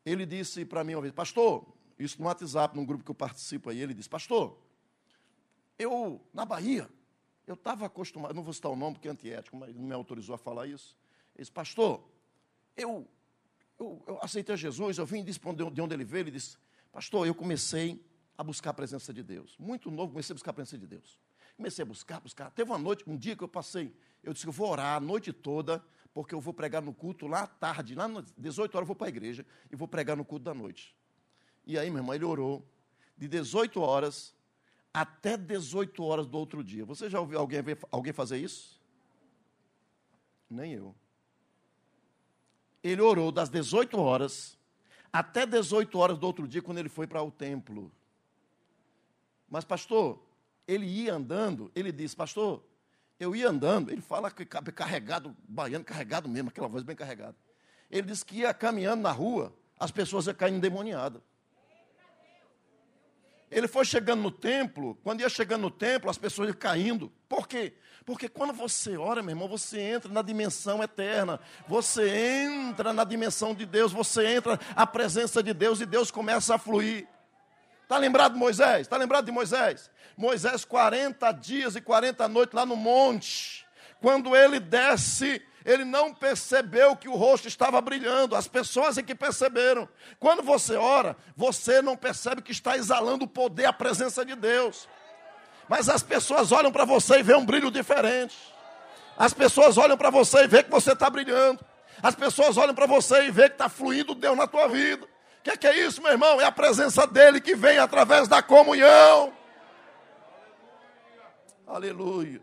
Speaker 8: Ele disse para mim uma vez, pastor, isso no WhatsApp, num grupo que eu participo aí, ele disse, pastor, eu, na Bahia, eu estava acostumado, não vou citar o nome porque é antiético, mas não me autorizou a falar isso. Ele disse, pastor, eu, eu, eu aceitei Jesus, eu vim e disse de onde ele veio, ele disse, pastor, eu comecei a buscar a presença de Deus. Muito novo, comecei a buscar a presença de Deus. Comecei a buscar, buscar. Teve uma noite, um dia que eu passei, eu disse que vou orar a noite toda, porque eu vou pregar no culto lá à tarde, lá às 18 horas eu vou para a igreja e vou pregar no culto da noite. E aí, meu irmão, ele orou de 18 horas até 18 horas do outro dia. Você já ouviu alguém, alguém fazer isso? Nem eu. Ele orou das 18 horas até 18 horas do outro dia, quando ele foi para o templo. Mas, pastor, ele ia andando, ele disse, pastor, eu ia andando, ele fala que carregado, baiano carregado mesmo, aquela voz bem carregada. Ele disse que ia caminhando na rua, as pessoas iam caindo endemoniadas. Ele foi chegando no templo, quando ia chegando no templo, as pessoas iam caindo. Por quê? Porque quando você ora, meu irmão, você entra na dimensão eterna. Você entra na dimensão de Deus, você entra na presença de Deus e Deus começa a fluir. Está lembrado de Moisés? Está lembrado de Moisés? Moisés, 40 dias e 40 noites lá no monte. Quando ele desce, ele não percebeu que o rosto estava brilhando. As pessoas é que perceberam. Quando você ora, você não percebe que está exalando o poder, a presença de Deus. Mas as pessoas olham para você e vê um brilho diferente. As pessoas olham para você e vê que você está brilhando. As pessoas olham para você e vê que está fluindo Deus na tua vida que, é que é isso, meu irmão? É a presença dele que vem através da comunhão. Aleluia.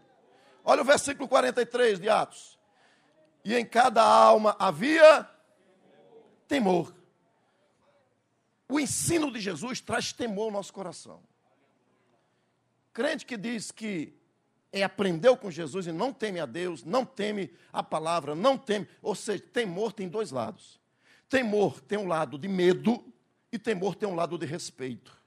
Speaker 8: Olha o versículo 43 de Atos. E em cada alma havia temor. O ensino de Jesus traz temor ao nosso coração. Crente que diz que é aprendeu com Jesus e não teme a Deus, não teme a palavra, não teme, ou seja, temor tem dois lados. Temor tem um lado de medo e temor tem um lado de respeito.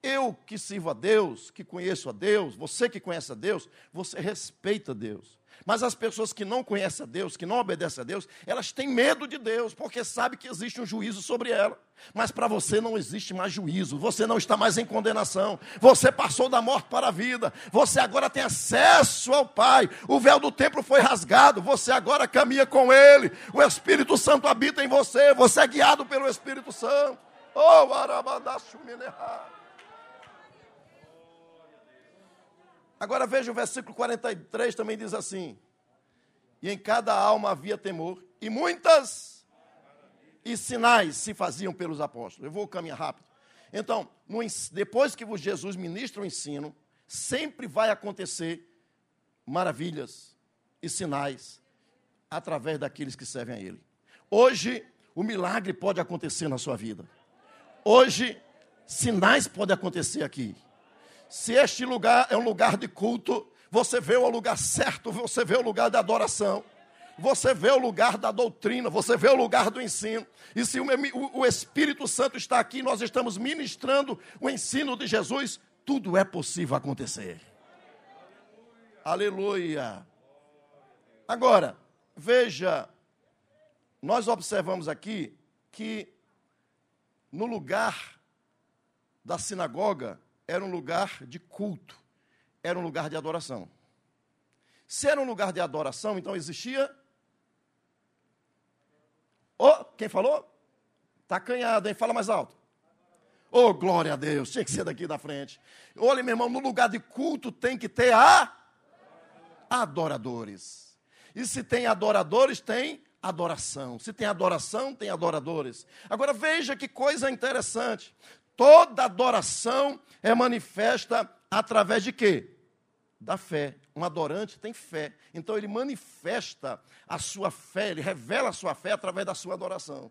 Speaker 8: Eu que sirvo a Deus, que conheço a Deus, você que conhece a Deus, você respeita Deus. Mas as pessoas que não conhecem a Deus, que não obedecem a Deus, elas têm medo de Deus, porque sabem que existe um juízo sobre ela. Mas para você não existe mais juízo, você não está mais em condenação, você passou da morte para a vida, você agora tem acesso ao Pai, o véu do templo foi rasgado, você agora caminha com Ele, o Espírito Santo habita em você, você é guiado pelo Espírito Santo. Oh, Agora veja o versículo 43 também diz assim: E em cada alma havia temor, e muitas e sinais se faziam pelos apóstolos. Eu vou caminhar rápido. Então, no, depois que Jesus ministra o ensino, sempre vai acontecer maravilhas e sinais através daqueles que servem a Ele. Hoje, o milagre pode acontecer na sua vida. Hoje, sinais podem acontecer aqui. Se este lugar é um lugar de culto, você vê o lugar certo, você vê o lugar da adoração, você vê o lugar da doutrina, você vê o lugar do ensino. E se o, o Espírito Santo está aqui, nós estamos ministrando o ensino de Jesus, tudo é possível acontecer. Aleluia. Agora, veja, nós observamos aqui que no lugar da sinagoga era um lugar de culto, era um lugar de adoração. Se era um lugar de adoração, então existia. Oh, quem falou? Está canhado, hein? Fala mais alto. Oh, glória a Deus, tinha que ser daqui da frente. Olha, meu irmão, no lugar de culto tem que ter a adoradores. E se tem adoradores, tem adoração. Se tem adoração, tem adoradores. Agora veja que coisa interessante. Toda adoração é manifesta através de quê? Da fé. Um adorante tem fé. Então ele manifesta a sua fé, ele revela a sua fé através da sua adoração.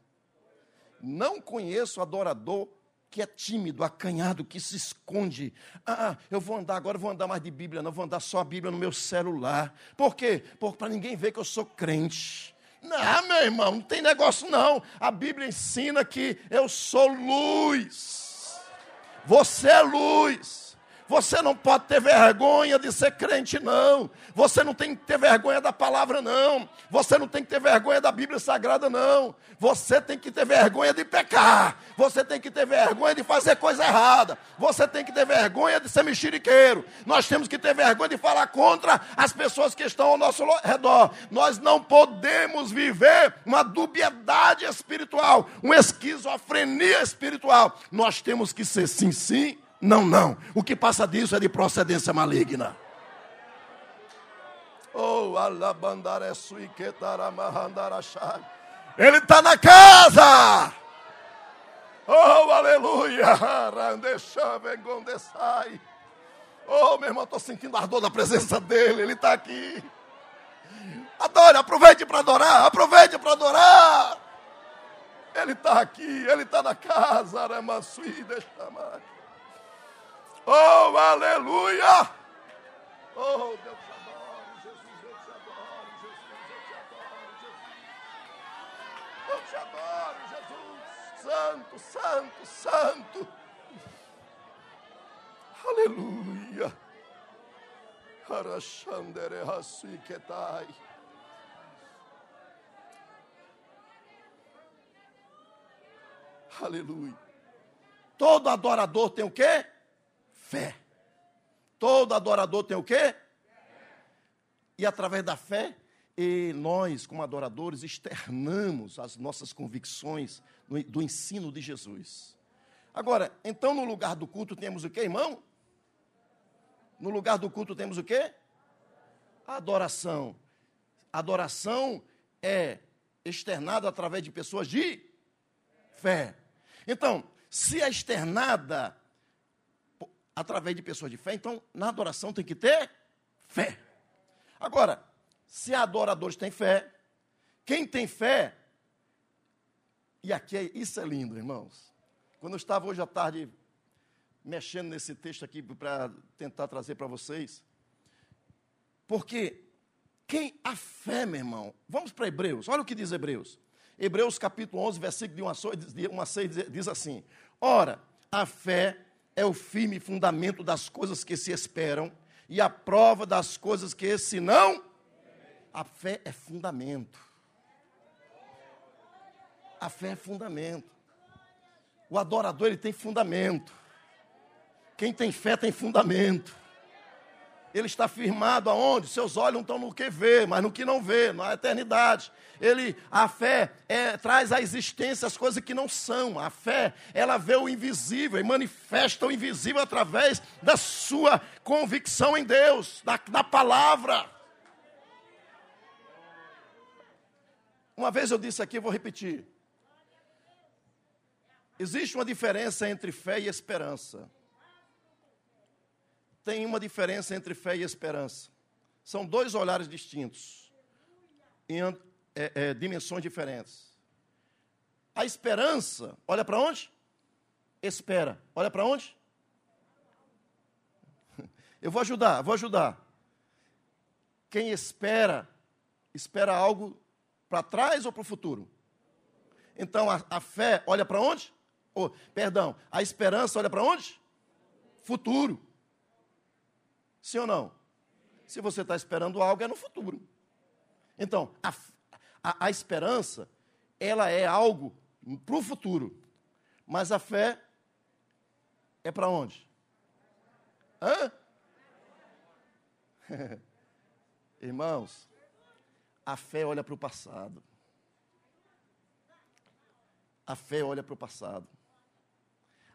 Speaker 8: Não conheço adorador que é tímido, acanhado, que se esconde. Ah, eu vou andar agora, vou andar mais de Bíblia, não vou andar só a Bíblia no meu celular. Por quê? Porque para ninguém ver que eu sou crente. Não, meu irmão, não tem negócio não. A Bíblia ensina que eu sou luz. Você é luz. Você não pode ter vergonha de ser crente, não. Você não tem que ter vergonha da palavra, não. Você não tem que ter vergonha da Bíblia Sagrada, não. Você tem que ter vergonha de pecar. Você tem que ter vergonha de fazer coisa errada. Você tem que ter vergonha de ser mexeriqueiro. Nós temos que ter vergonha de falar contra as pessoas que estão ao nosso redor. Nós não podemos viver uma dubiedade espiritual, uma esquizofrenia espiritual. Nós temos que ser sim, sim não, não. O que passa disso é de procedência maligna. Oh. Ele está na casa. Oh, aleluia. Oh, meu irmão, estou sentindo ardor da presença dele. Ele está aqui. Adore, aproveite para adorar. Aproveite para adorar. Ele está aqui, ele está na casa. Aramassui, deixa mais. Oh, aleluia! Oh, Deus te adoro, Jesus, eu te adoro, Jesus, eu te adoro. Eu te adoro, Jesus. Santo, santo, santo. Aleluia. Arashandere Hasuiketai. Aleluia. Todo adorador tem o quê? Fé. Todo adorador tem o quê? E através da fé, e nós, como adoradores, externamos as nossas convicções do ensino de Jesus. Agora, então no lugar do culto temos o quê, irmão? No lugar do culto temos o quê? Adoração. Adoração é externada através de pessoas de fé. Então, se é externada através de pessoas de fé. Então, na adoração tem que ter fé. Agora, se adoradores têm fé, quem tem fé, e aqui é, isso é lindo, irmãos. Quando eu estava hoje à tarde mexendo nesse texto aqui para tentar trazer para vocês, porque quem a fé, meu irmão, vamos para Hebreus, olha o que diz Hebreus. Hebreus capítulo 11, versículo de 1 a 6 diz assim: Ora, a fé é o firme fundamento das coisas que se esperam e a prova das coisas que se não. A fé é fundamento. A fé é fundamento. O adorador ele tem fundamento. Quem tem fé tem fundamento. Ele está firmado aonde? Seus olhos não estão no que vê, mas no que não vê, na eternidade. Ele, a fé é, traz à existência as coisas que não são. A fé, ela vê o invisível e manifesta o invisível através da sua convicção em Deus, da, da palavra. Uma vez eu disse aqui, vou repetir. Existe uma diferença entre fé e esperança tem uma diferença entre fé e esperança. São dois olhares distintos, em é, é, dimensões diferentes. A esperança, olha para onde? Espera. Olha para onde? Eu vou ajudar, vou ajudar. Quem espera, espera algo para trás ou para o futuro? Então a, a fé olha para onde? Oh, perdão, a esperança olha para onde? Futuro. Sim ou não? Se você está esperando algo, é no futuro. Então, a, a, a esperança, ela é algo para o futuro. Mas a fé é para onde? Hã? Irmãos, a fé olha para o passado. A fé olha para o passado.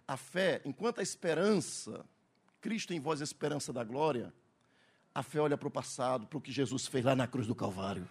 Speaker 8: A fé, enquanto a esperança Cristo em vós, esperança da glória, a fé olha para o passado, para o que Jesus fez lá na cruz do Calvário.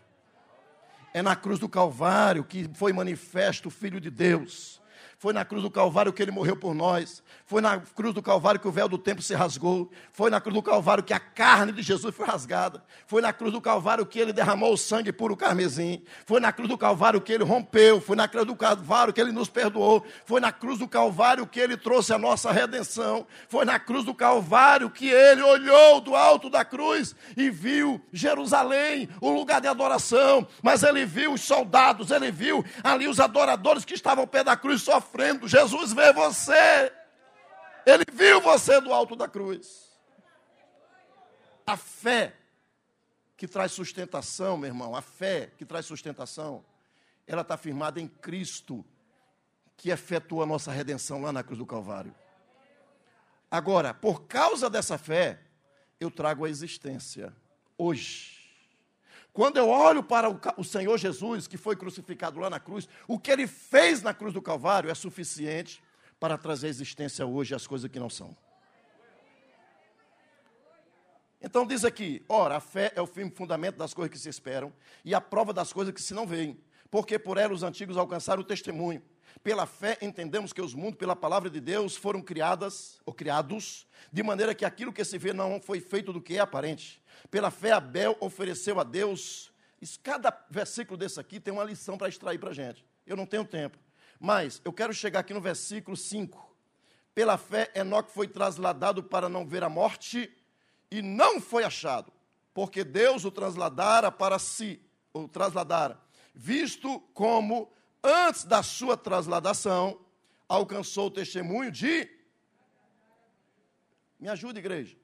Speaker 8: É na cruz do Calvário que foi manifesto o Filho de Deus Foi na cruz do Calvário que ele morreu por nós. Foi na cruz do Calvário que o véu do templo se rasgou. Foi na cruz do Calvário que a carne de Jesus foi rasgada. Foi na cruz do Calvário que ele derramou o sangue puro carmesim. Foi na cruz do Calvário que ele rompeu. Foi na cruz do Calvário que ele nos perdoou. Foi na cruz do Calvário que ele trouxe a nossa redenção. Foi na cruz do Calvário que ele olhou do alto da cruz e viu Jerusalém, o lugar de adoração. Mas ele viu os soldados, ele viu ali os adoradores que estavam ao pé da cruz sofrendo sofrendo. Jesus vê você. Ele viu você do alto da cruz. A fé que traz sustentação, meu irmão, a fé que traz sustentação, ela está firmada em Cristo, que efetua a nossa redenção lá na cruz do Calvário. Agora, por causa dessa fé, eu trago a existência hoje. Quando eu olho para o, Senhor Jesus, que foi crucificado lá na cruz, o que ele fez na cruz do Calvário é suficiente para trazer à existência hoje as coisas que não são. Então diz aqui: ora, a fé é o firme fundamento das coisas que se esperam e a prova das coisas que se não veem, porque por ela os antigos alcançaram o testemunho. Pela fé entendemos que os mundos, pela palavra de Deus, foram criadas ou criados, de maneira que aquilo que se vê não foi feito do que é aparente. Pela fé, Abel ofereceu a Deus. Isso, cada versículo desse aqui tem uma lição para extrair para a gente. Eu não tenho tempo. Mas eu quero chegar aqui no versículo 5. Pela fé, Enoque foi trasladado para não ver a morte e não foi achado, porque Deus o trasladara para si, o trasladara, visto como antes da sua trasladação alcançou o testemunho de. Me ajuda, igreja.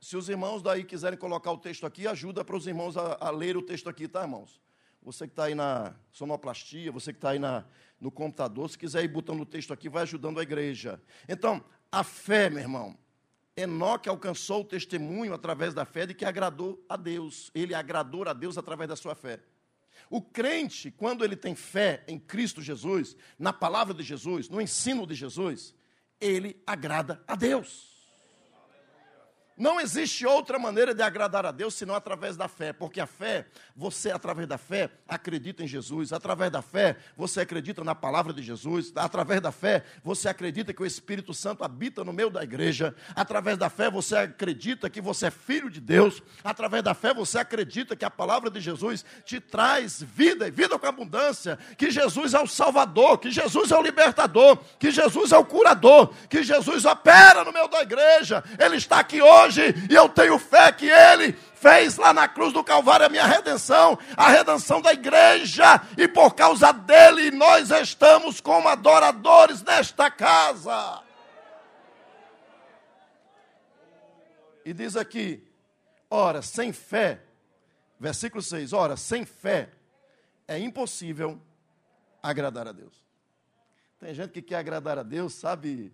Speaker 8: Se os irmãos daí quiserem colocar o texto aqui, ajuda para os irmãos a, a ler o texto aqui, tá, irmãos? Você que está aí na sonoplastia, você que está aí na, no computador, se quiser ir botando o texto aqui, vai ajudando a igreja. Então, a fé, meu irmão. Enoque alcançou o testemunho através da fé de que agradou a Deus. Ele agradou a Deus através da sua fé. O crente, quando ele tem fé em Cristo Jesus, na palavra de Jesus, no ensino de Jesus, ele agrada a Deus. Não existe outra maneira de agradar a Deus senão através da fé, porque a fé, você através da fé acredita em Jesus, através da fé você acredita na palavra de Jesus, através da fé você acredita que o Espírito Santo habita no meio da igreja, através da fé você acredita que você é filho de Deus, através da fé você acredita que a palavra de Jesus te traz vida e vida com abundância, que Jesus é o Salvador, que Jesus é o libertador, que Jesus é o curador, que Jesus opera no meio da igreja, Ele está aqui hoje hoje, e eu tenho fé que Ele fez lá na cruz do Calvário a minha redenção, a redenção da igreja, e por causa dele nós estamos como adoradores nesta casa. E diz aqui, ora, sem fé, versículo 6, ora, sem fé é impossível agradar a Deus. Tem gente que quer agradar a Deus, sabe,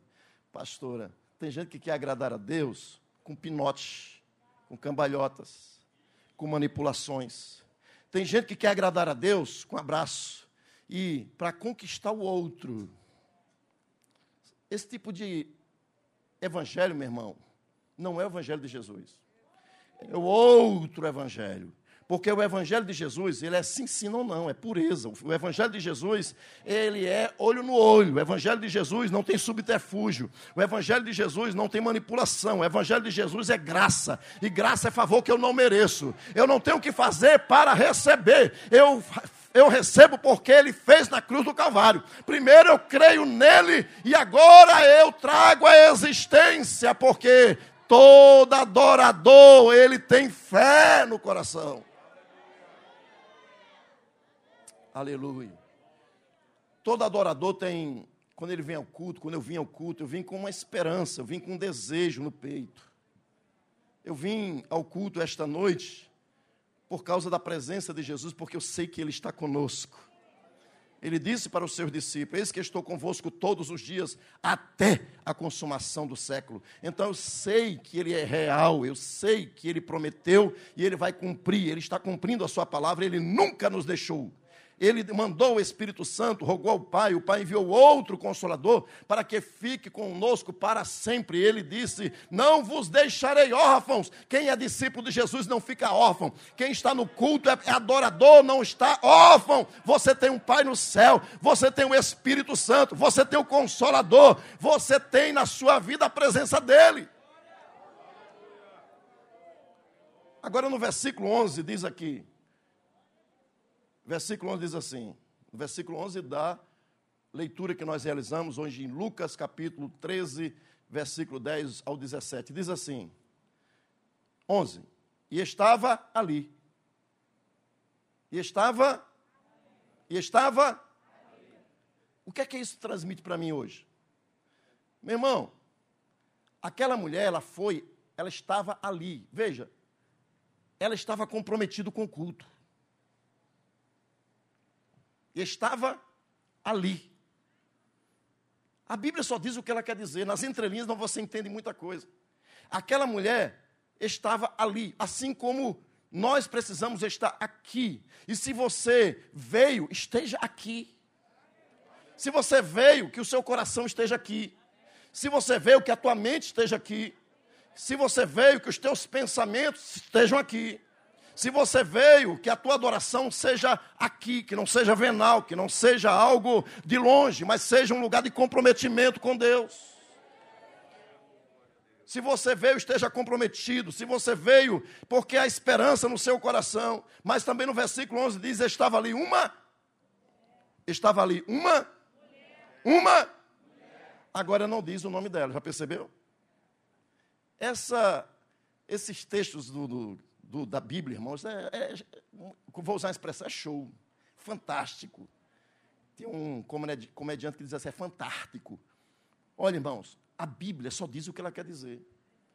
Speaker 8: pastora? Tem gente que quer agradar a Deus com pinote, com cambalhotas, com manipulações. Tem gente que quer agradar a Deus com abraço e para conquistar o outro. Esse tipo de evangelho, meu irmão, não é o evangelho de Jesus. É o outro evangelho. Porque o evangelho de Jesus, ele é sim, sim, não, não, é pureza. O evangelho de Jesus, ele é olho no olho. O evangelho de Jesus não tem subterfúgio. O evangelho de Jesus não tem manipulação. O evangelho de Jesus é graça. E graça é favor que eu não mereço. Eu não tenho o que fazer para receber. Eu eu recebo porque ele fez na cruz do Calvário. Primeiro eu creio nele e agora eu trago a existência, porque todo adorador, ele tem fé no coração. Aleluia. Todo adorador tem, quando ele vem ao culto, quando eu vim ao culto, eu vim com uma esperança, eu vim com um desejo no peito. Eu vim ao culto esta noite por causa da presença de Jesus, porque eu sei que Ele está conosco. Ele disse para os seus discípulos: Eis que estou convosco todos os dias, até a consumação do século. Então eu sei que Ele é real, eu sei que Ele prometeu e Ele vai cumprir, Ele está cumprindo a Sua palavra, Ele nunca nos deixou. Ele mandou o Espírito Santo, rogou ao Pai, o Pai enviou outro consolador para que fique conosco para sempre. Ele disse: Não vos deixarei órfãos. Quem é discípulo de Jesus não fica órfão. Quem está no culto é adorador, não está órfão. Você tem um Pai no céu, você tem o Espírito Santo, você tem o consolador, você tem na sua vida a presença dele. Agora no versículo 11 diz aqui: Versículo 11 diz assim: versículo 11 da leitura que nós realizamos hoje em Lucas capítulo 13, versículo 10 ao 17. Diz assim: 11. E estava ali. E estava. E estava. O que é que isso transmite para mim hoje? Meu irmão, aquela mulher, ela foi, ela estava ali. Veja, ela estava comprometida com o culto estava ali. A Bíblia só diz o que ela quer dizer, nas entrelinhas não você entende muita coisa. Aquela mulher estava ali, assim como nós precisamos estar aqui. E se você veio, esteja aqui. Se você veio, que o seu coração esteja aqui. Se você veio, que a tua mente esteja aqui. Se você veio, que os teus pensamentos estejam aqui. Se você veio, que a tua adoração seja aqui, que não seja venal, que não seja algo de longe, mas seja um lugar de comprometimento com Deus. Se você veio, esteja comprometido. Se você veio, porque há esperança no seu coração. Mas também no versículo 11 diz: estava ali uma. Estava ali uma. Uma. Agora não diz o nome dela, já percebeu? Essa, esses textos do, do do, da Bíblia, irmãos, é, é, vou usar a expressão, é show, fantástico. Tem um comediante que diz assim, é fantástico. Olha, irmãos, a Bíblia só diz o que ela quer dizer.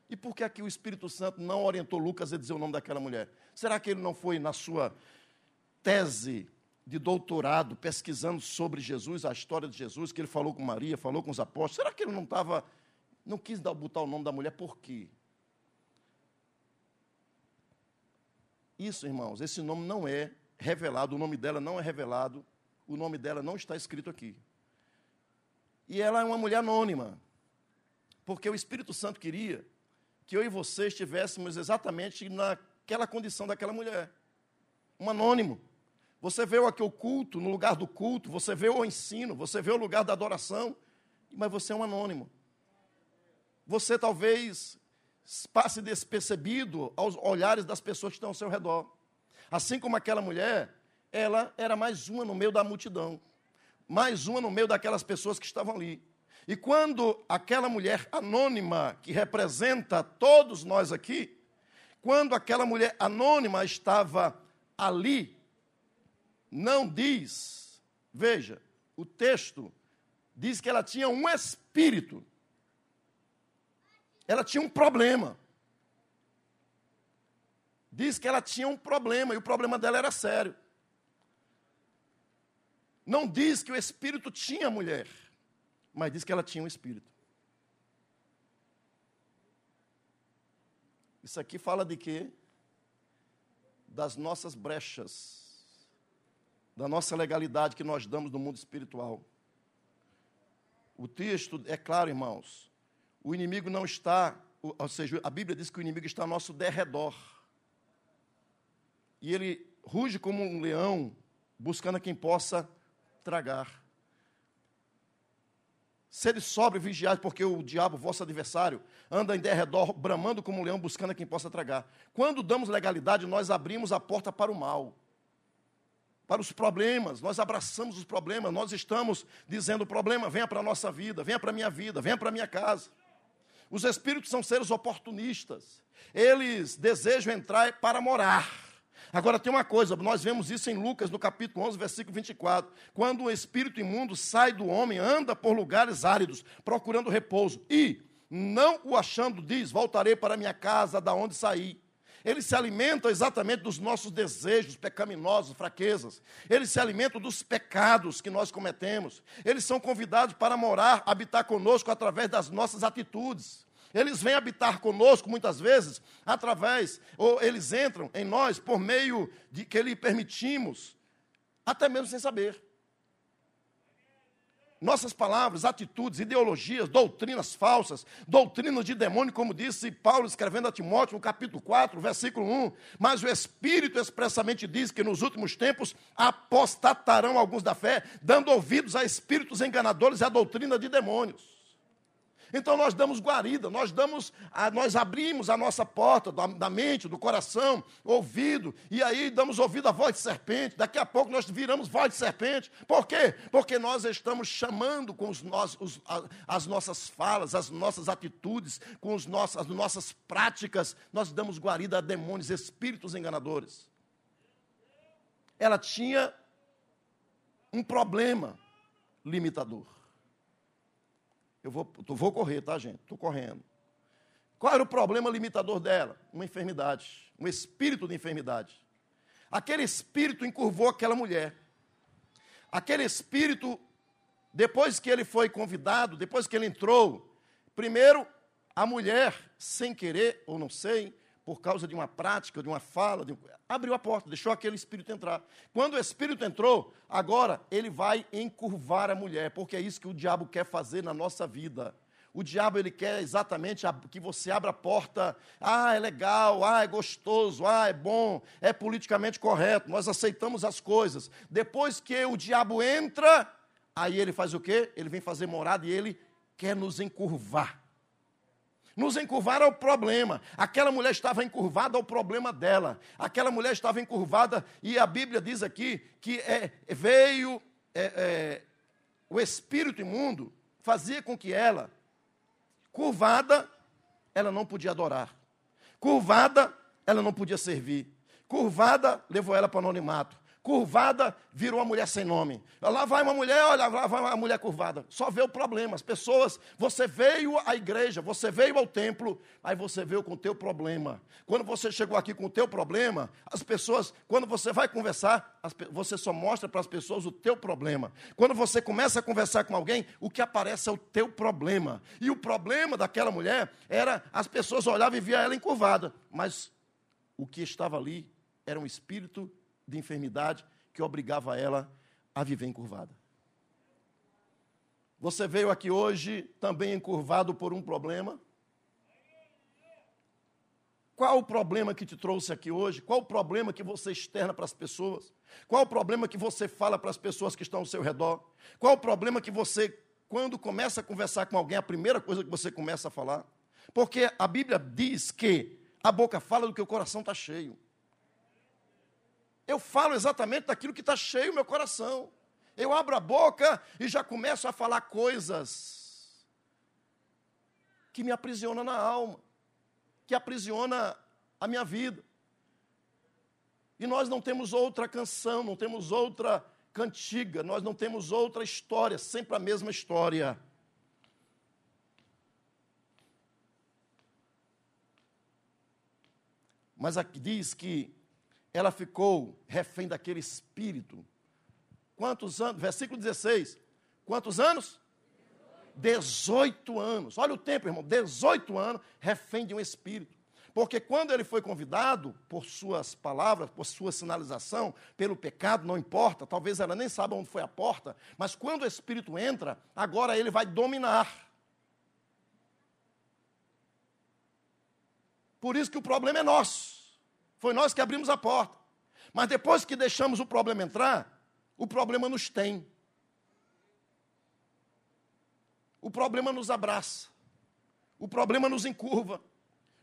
Speaker 8: E por que aqui o Espírito Santo não orientou Lucas a dizer o nome daquela mulher? Será que ele não foi na sua tese de doutorado, pesquisando sobre Jesus, a história de Jesus, que ele falou com Maria, falou com os apóstolos? Será que ele não estava, não quis dar, botar o nome da mulher? Por quê? Isso, irmãos, esse nome não é revelado, o nome dela não é revelado, o nome dela não está escrito aqui. E ela é uma mulher anônima, porque o Espírito Santo queria que eu e você estivéssemos exatamente naquela condição daquela mulher, um anônimo. Você veio aqui o culto, no lugar do culto, você veio o ensino, você veio o lugar da adoração, mas você é um anônimo. Você talvez passe despercebido aos olhares das pessoas que estão ao seu redor. Assim como aquela mulher, ela era mais uma no meio da multidão, mais uma no meio daquelas pessoas que estavam ali. E quando aquela mulher anônima, que representa todos nós aqui, quando aquela mulher anônima estava ali, não diz, veja, o texto diz que ela tinha um espírito ela tinha um problema. Diz que ela tinha um problema e o problema dela era sério. Não diz que o espírito tinha mulher, mas diz que ela tinha um espírito. Isso aqui fala de quê? Das nossas brechas, da nossa legalidade que nós damos no mundo espiritual. O texto é claro, irmãos. O inimigo não está, ou seja, a Bíblia diz que o inimigo está ao nosso derredor. E ele ruge como um leão, buscando a quem possa tragar. Sede sobre vigiar, porque o diabo, vosso adversário, anda em derredor, bramando como um leão, buscando a quem possa tragar. Quando damos legalidade, nós abrimos a porta para o mal, para os problemas, nós abraçamos os problemas, nós estamos dizendo: problema, venha para a nossa vida, venha para a minha vida, venha para a minha casa. Os espíritos são seres oportunistas. Eles desejam entrar para morar. Agora tem uma coisa, nós vemos isso em Lucas, no capítulo 11, versículo 24. Quando o espírito imundo sai do homem, anda por lugares áridos, procurando repouso, e, não o achando, diz: Voltarei para minha casa, da onde saí. Eles se alimentam exatamente dos nossos desejos pecaminosos, fraquezas. Eles se alimentam dos pecados que nós cometemos. Eles são convidados para morar, habitar conosco através das nossas atitudes. Eles vêm habitar conosco muitas vezes através, ou eles entram em nós por meio de que lhe permitimos até mesmo sem saber. Nossas palavras, atitudes, ideologias, doutrinas falsas, doutrinas de demônio, como disse Paulo escrevendo a Timóteo no capítulo 4, versículo 1. Mas o Espírito expressamente diz que nos últimos tempos apostatarão alguns da fé, dando ouvidos a espíritos enganadores e a doutrina de demônios. Então nós damos guarida, nós damos, nós abrimos a nossa porta da, mente, do coração, ouvido, e aí damos ouvido à voz de serpente. Daqui a pouco nós viramos voz de serpente. Por quê? Porque nós estamos chamando com os os, as nossas falas, as nossas atitudes, com os nossos, as nossas práticas, nós damos guarida a demônios, espíritos enganadores. Ela tinha um problema limitador. Eu vou, vou correr, tá, gente? Estou correndo. Qual era o problema limitador dela? Uma enfermidade, um espírito de enfermidade. Aquele espírito encurvou aquela mulher. Aquele espírito, depois que ele foi convidado, depois que ele entrou, primeiro a mulher, sem querer ou não sei, por causa de uma prática, de uma fala, de abriu a porta, deixou aquele espírito entrar. Quando o espírito entrou, agora ele vai encurvar a mulher, porque é isso que o diabo quer fazer na nossa vida. O diabo ele quer exatamente que você abra a porta. Ah, é legal, ah, é gostoso, ah, é bom, é politicamente correto. Nós aceitamos as coisas. Depois que o diabo entra, aí ele faz o quê? Ele vem fazer morada e ele quer nos encurvar. Nos encurvar ao problema. Aquela mulher estava encurvada ao problema dela. Aquela mulher estava encurvada, e a Bíblia diz aqui que é, veio é, é, o espírito imundo, fazia com que ela, curvada, ela não podia adorar. Curvada, ela não podia servir. Curvada, levou ela para o anonimato curvada, virou uma mulher sem nome. Lá vai uma mulher, olha, lá vai uma mulher curvada. Só vê o problema. As pessoas, você veio à igreja, você veio ao templo, aí você veio com o teu problema. Quando você chegou aqui com o teu problema, as pessoas, quando você vai conversar, as, você só mostra para as pessoas o teu problema. Quando você começa a conversar com alguém, o que aparece é o teu problema. E o problema daquela mulher era as pessoas olhavam e via ela encurvada, mas o que estava ali era um espírito de enfermidade que obrigava ela a viver encurvada. Você veio aqui hoje também encurvado por um problema? Qual o problema que te trouxe aqui hoje? Qual o problema que você externa para as pessoas? Qual o problema que você fala para as pessoas que estão ao seu redor? Qual o problema que você, quando começa a conversar com alguém, a primeira coisa que você começa a falar? Porque a Bíblia diz que a boca fala do que o coração está cheio. Eu falo exatamente daquilo que está cheio no meu coração. Eu abro a boca e já começo a falar coisas que me aprisionam na alma, que aprisiona a minha vida. E nós não temos outra canção, não temos outra cantiga, nós não temos outra história, sempre a mesma história. Mas aqui diz que ela ficou refém daquele espírito. Quantos anos? Versículo 16. Quantos anos? 18 anos. Olha o tempo, irmão. 18 anos refém de um espírito. Porque quando ele foi convidado, por suas palavras, por sua sinalização, pelo pecado, não importa, talvez ela nem saiba onde foi a porta, mas quando o Espírito entra, agora ele vai dominar. Por isso que o problema é nosso. Foi nós que abrimos a porta. Mas depois que deixamos o problema entrar, o problema nos tem. O problema nos abraça. O problema nos encurva.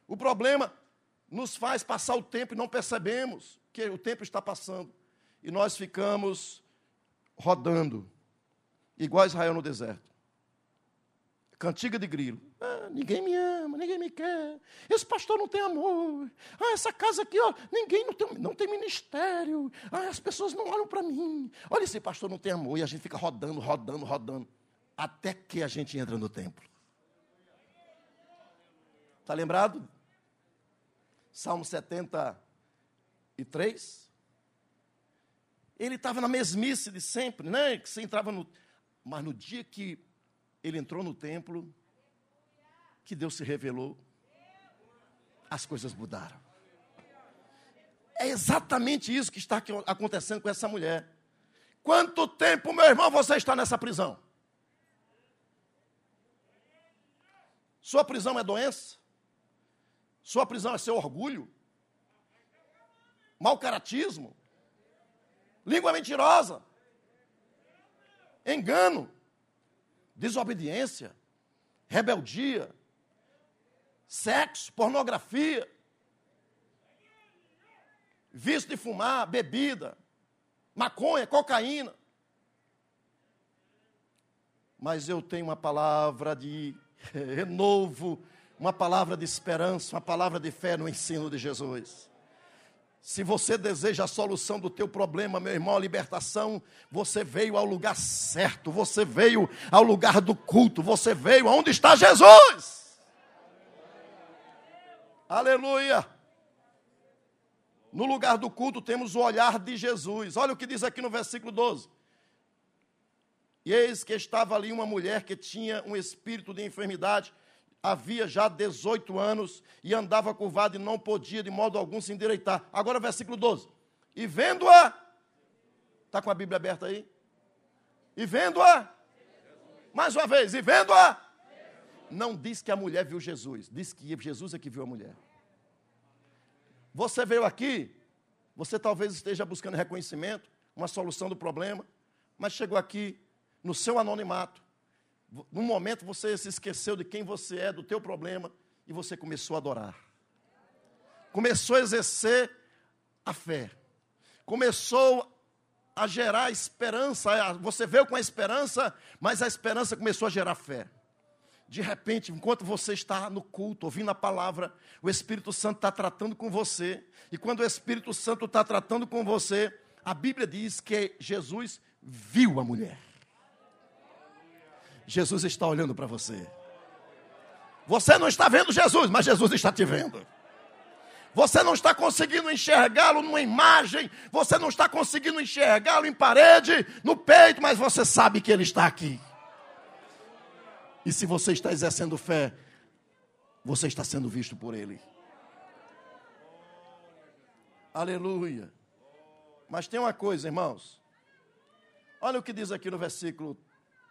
Speaker 8: O problema nos faz passar o tempo e não percebemos que o tempo está passando. E nós ficamos rodando, igual Israel no deserto. Cantiga de grilo. Ah, ninguém me ama, ninguém me quer. Esse pastor não tem amor. Ah, essa casa aqui, ó, ninguém não tem, não tem ministério. Ah, as pessoas não olham para mim. Olha, esse pastor não tem amor. E a gente fica rodando, rodando, rodando. Até que a gente entra no templo. Está lembrado? Salmo 73. Ele estava na mesmice de sempre, né? Que você entrava no. Mas no dia que ele entrou no templo, que Deus se revelou, as coisas mudaram. É exatamente isso que está acontecendo com essa mulher. Quanto tempo, meu irmão, você está nessa prisão? Sua prisão é doença? Sua prisão é seu orgulho? Mau caratismo? Língua mentirosa? Engano? Desobediência? Rebeldia? Sexo? Pornografia? Vício de fumar? Bebida? Maconha? Cocaína? Mas eu tenho uma palavra de renovo, uma palavra de esperança, uma palavra de fé no ensino de Jesus. Se você deseja a solução do teu problema, meu irmão, a libertação, você veio ao lugar certo, você veio ao lugar do culto, você veio aonde está Jesus. Aleluia. No lugar do culto temos o olhar de Jesus. Olha o que diz aqui no versículo 12. E eis que estava ali uma mulher que tinha um espírito de enfermidade, havia já 18 anos e andava curvada e não podia de modo algum se endireitar. Agora, versículo 12. E vendo-a, está com a Bíblia aberta aí? E vendo-a, mais uma vez, e vendo-a, não diz que a mulher viu Jesus, diz que Jesus é que viu a mulher. Você veio aqui, você talvez esteja buscando reconhecimento, uma solução do problema, mas chegou aqui no seu anonimato. Num momento você se esqueceu de quem você é, do teu problema, e você começou a adorar. Começou a exercer a fé. Começou a gerar esperança. Você veio com a esperança, mas a esperança começou a gerar fé. De repente, enquanto você está no culto, ouvindo a palavra, o Espírito Santo está tratando com você. E quando o Espírito Santo está tratando com você, a Bíblia diz que Jesus viu a mulher. Jesus está olhando para você. Você não está vendo Jesus, mas Jesus está te vendo. Você não está conseguindo enxergá-lo numa imagem, você não está conseguindo enxergá-lo em parede, no peito, mas você sabe que ele está aqui. E se você está exercendo fé, você está sendo visto por ele. Aleluia. Mas tem uma coisa, irmãos. Olha o que diz aqui no versículo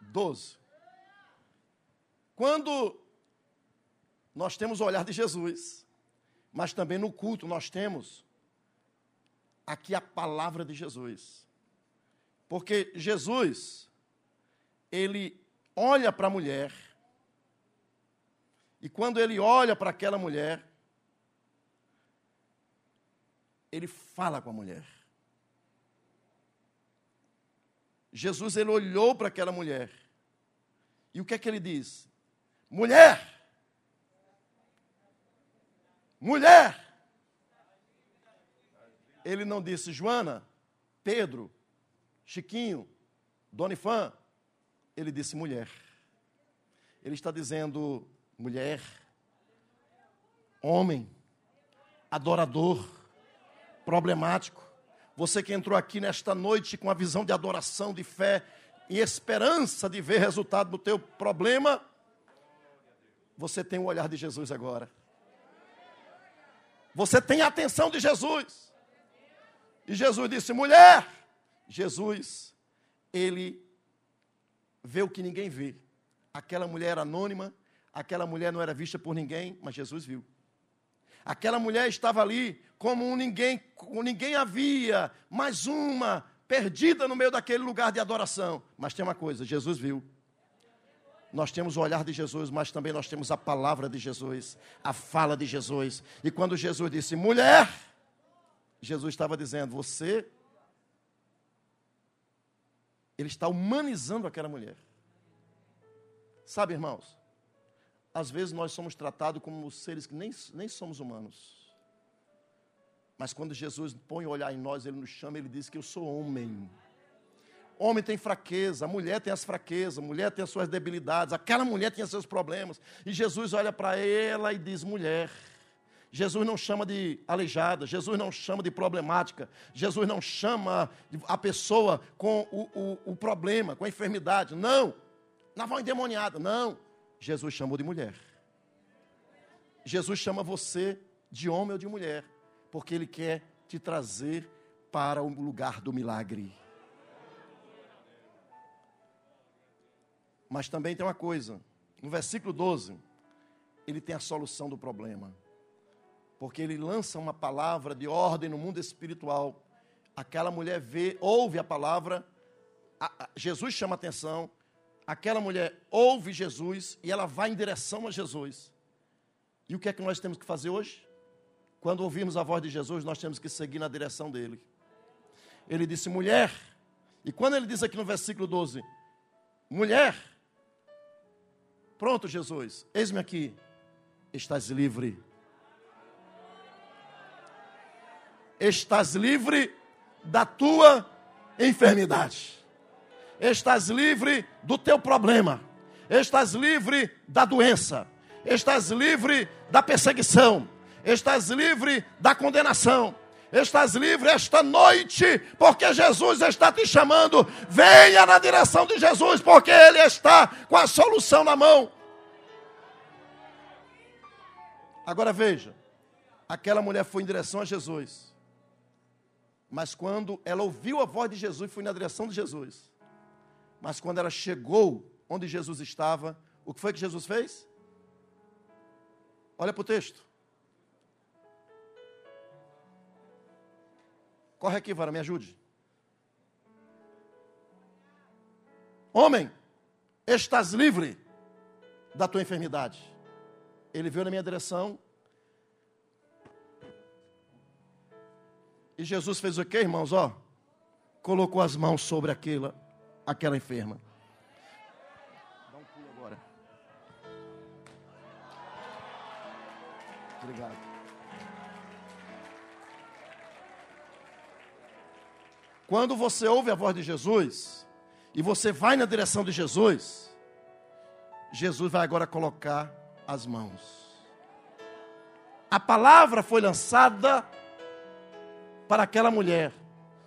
Speaker 8: 12. Quando nós temos o olhar de Jesus, mas também no culto nós temos aqui a palavra de Jesus. Porque Jesus, ele olha para a mulher, e quando ele olha para aquela mulher, ele fala com a mulher. Jesus ele olhou para aquela mulher. E o que é que ele diz? Mulher! Mulher! Ele não disse Joana, Pedro, Chiquinho, Dona Ifã. Ele disse mulher. Ele está dizendo mulher, homem, adorador, problemático. Você que entrou aqui nesta noite com a visão de adoração, de fé, e esperança de ver resultado do teu problema, você tem o olhar de Jesus agora. Você tem a atenção de Jesus. E Jesus disse: mulher, Jesus, ele vê o que ninguém vê. Aquela mulher era anônima, aquela mulher não era vista por ninguém, mas Jesus viu. Aquela mulher estava ali como um ninguém, como ninguém havia, mais uma perdida no meio daquele lugar de adoração. Mas tem uma coisa, Jesus viu nós temos o olhar de Jesus, mas também nós temos a palavra de Jesus, a fala de Jesus. E quando Jesus disse mulher, Jesus estava dizendo: Você. Ele está humanizando aquela mulher. Sabe, irmãos, às vezes nós somos tratados como seres que nem, nem somos humanos. Mas quando Jesus põe o olhar em nós, ele nos chama, ele diz que eu sou homem. Homem tem fraqueza, mulher tem as fraquezas, mulher tem as suas debilidades, aquela mulher tinha seus problemas. E Jesus olha para ela e diz: mulher. Jesus não chama de aleijada, Jesus não chama de problemática, Jesus não chama a pessoa com o, o, o problema, com a enfermidade. Não, na voz endemoniada, não. Jesus chamou de mulher. Jesus chama você de homem ou de mulher, porque Ele quer te trazer para o lugar do milagre. Mas também tem uma coisa. No versículo 12, ele tem a solução do problema. Porque ele lança uma palavra de ordem no mundo espiritual. Aquela mulher vê, ouve a palavra, a- a- Jesus chama atenção, aquela mulher ouve Jesus e ela vai em direção a Jesus. E o que é que nós temos que fazer hoje? Quando ouvimos a voz de Jesus, nós temos que seguir na direção dele. Ele disse, mulher, e quando ele diz aqui no versículo 12, mulher, pronto, Jesus, eis-me aqui, estás livre. Estás livre da tua enfermidade. Estás livre do teu problema. Estás livre da doença. Estás livre da perseguição. Estás livre da condenação. Estás livre esta noite, porque Jesus está te chamando. Venha na direção de Jesus, porque Ele está com a solução na mão. Agora veja: aquela mulher foi em direção a Jesus. Mas quando ela ouviu a voz de Jesus, foi na direção de Jesus. Mas quando ela chegou onde Jesus estava, o que foi que Jesus fez? Olha para o texto. Corre aqui, Vara, me ajude. Homem, estás livre da tua enfermidade. Ele veio na minha direção. E Jesus fez o que, irmãos? Ó, colocou as mãos sobre aquela, aquela enferma. Dá um pulo agora. Obrigado. Quando você ouve a voz de Jesus e você vai na direção de Jesus, Jesus vai agora colocar as mãos. A palavra foi lançada para aquela mulher.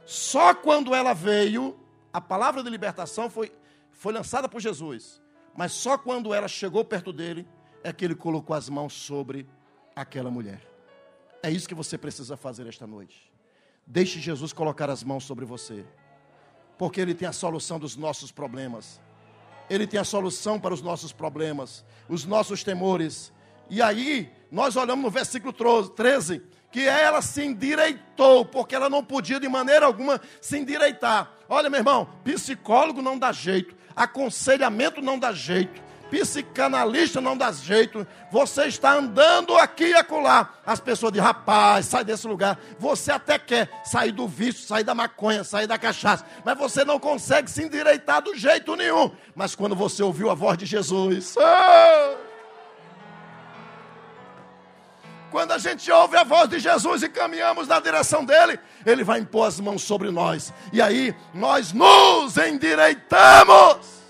Speaker 8: Só quando ela veio, a palavra de libertação foi, foi lançada por Jesus. Mas só quando ela chegou perto dele, é que ele colocou as mãos sobre aquela mulher. É isso que você precisa fazer esta noite. Deixe Jesus colocar as mãos sobre você. Porque Ele tem a solução dos nossos problemas. Ele tem a solução para os nossos problemas, os nossos temores. E aí, nós olhamos no versículo 13, que ela se endireitou, porque ela não podia de maneira alguma se endireitar. Olha, meu irmão, psicólogo não dá jeito, aconselhamento não dá jeito, psicanalista não dá jeito. Você está andando aqui e acolá. As pessoas dizem, rapaz, sai desse lugar. Você até quer sair do vício, sair da maconha, sair da cachaça. Mas você não consegue se endireitar do jeito nenhum. Mas quando você ouviu a voz de Jesus. ah! Quando a gente ouve a voz de Jesus e caminhamos na direção dele, ele vai impor as mãos sobre nós. E aí nós nos endireitamos.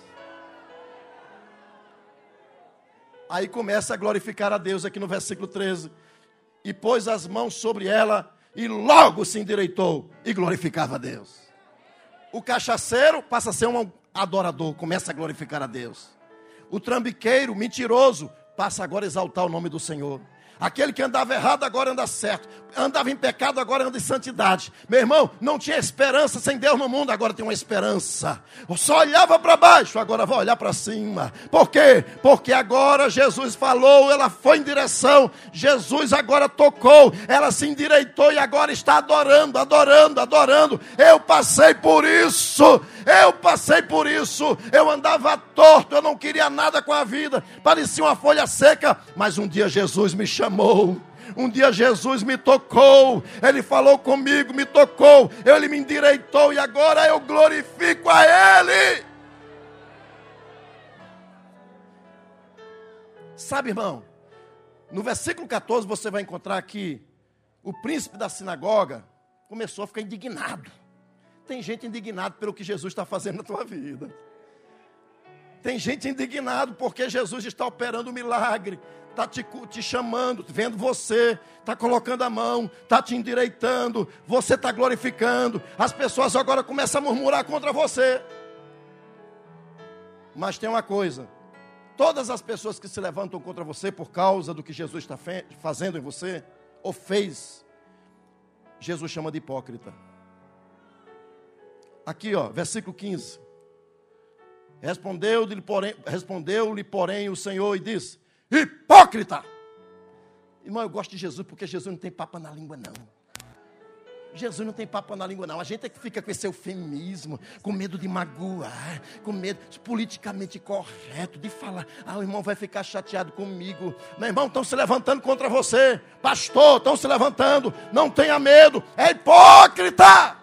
Speaker 8: Aí começa a glorificar a Deus aqui no versículo 13. E pôs as mãos sobre ela e logo se endireitou e glorificava a Deus. O cachaceiro passa a ser um adorador, começa a glorificar a Deus. O trambiqueiro, mentiroso, passa agora a exaltar o nome do Senhor. Aquele que andava errado agora anda certo. Andava em pecado agora anda em santidade. Meu irmão, não tinha esperança sem Deus no mundo, agora tem uma esperança. Só olhava para baixo, agora vai olhar para cima. Por quê? Porque agora Jesus falou, ela foi em direção. Jesus agora tocou, ela se endireitou e agora está adorando, adorando, adorando. Eu passei por isso. Eu passei por isso. Eu andava torto, eu não queria nada com a vida. Parecia uma folha seca, mas um dia Jesus me chamou. Um dia Jesus me tocou, Ele falou comigo, me tocou, Ele me endireitou e agora eu glorifico a Ele. Sabe, irmão, no versículo 14 você vai encontrar que o príncipe da sinagoga começou a ficar indignado. Tem gente indignada pelo que Jesus está fazendo na tua vida. Tem gente indignado porque Jesus está operando um milagre, está te, te chamando, vendo você, está colocando a mão, está te endireitando, você está glorificando. As pessoas agora começam a murmurar contra você. Mas tem uma coisa: todas as pessoas que se levantam contra você por causa do que Jesus está fazendo em você, ou fez, Jesus chama de hipócrita. Aqui, ó, versículo 15. Respondeu-lhe, porém, respondeu porém, o Senhor e disse: Hipócrita! Irmão, eu gosto de Jesus porque Jesus não tem papo na língua, não. Jesus não tem papo na língua, não. A gente é que fica com esse eufemismo, com medo de magoar, com medo politicamente correto, de falar, ah, o irmão vai ficar chateado comigo. Meu irmão, estão se levantando contra você. Pastor, estão se levantando. Não tenha medo. É hipócrita.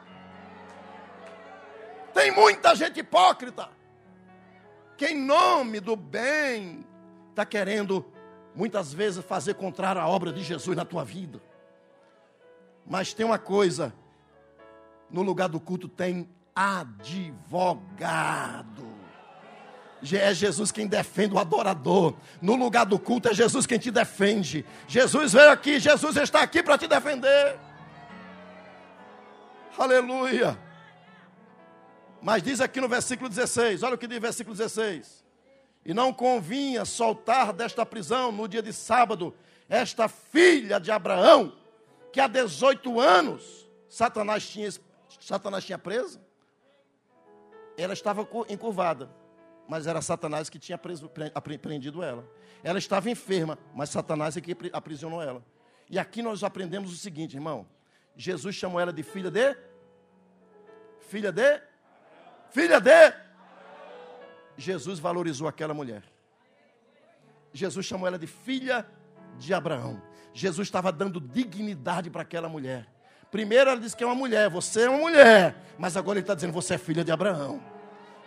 Speaker 8: Tem muita gente hipócrita. Que em nome do bem está querendo muitas vezes fazer contrário à obra de Jesus na tua vida. Mas tem uma coisa: no lugar do culto tem advogado. É Jesus quem defende o adorador. No lugar do culto é Jesus quem te defende. Jesus veio aqui, Jesus está aqui para te defender. Aleluia. Mas diz aqui no versículo 16, olha o que diz o versículo 16. E não convinha soltar desta prisão no dia de sábado esta filha de Abraão, que há 18 anos Satanás tinha, Satanás tinha preso. Ela estava encurvada, mas era Satanás que tinha preso, prendido ela. Ela estava enferma, mas Satanás é que aprisionou ela. E aqui nós aprendemos o seguinte, irmão. Jesus chamou ela de filha de? Filha de? Filha de? Jesus valorizou aquela mulher. Jesus chamou ela de filha de Abraão. Jesus estava dando dignidade para aquela mulher. Primeiro ela disse que é uma mulher, você é uma mulher. Mas agora ele está dizendo, você é filha de Abraão.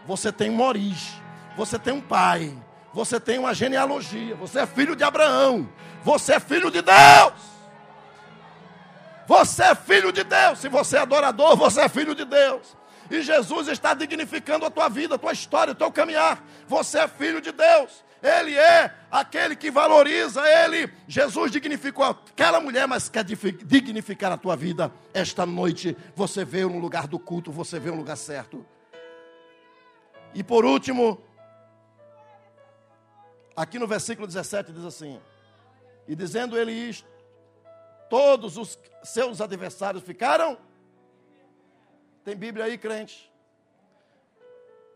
Speaker 8: Você tem uma origem, você tem um pai, você tem uma genealogia, você é filho de Abraão, você é filho de Deus. Você é filho de Deus. Se você é adorador, você é filho de Deus. E Jesus está dignificando a tua vida, a tua história, o teu caminhar. Você é filho de Deus. Ele é aquele que valoriza, ele, Jesus dignificou aquela mulher, mas quer dignificar a tua vida. Esta noite você veio no lugar do culto, você veio no lugar certo. E por último, aqui no versículo 17 diz assim: E dizendo ele isto, todos os seus adversários ficaram. Tem Bíblia aí, crente?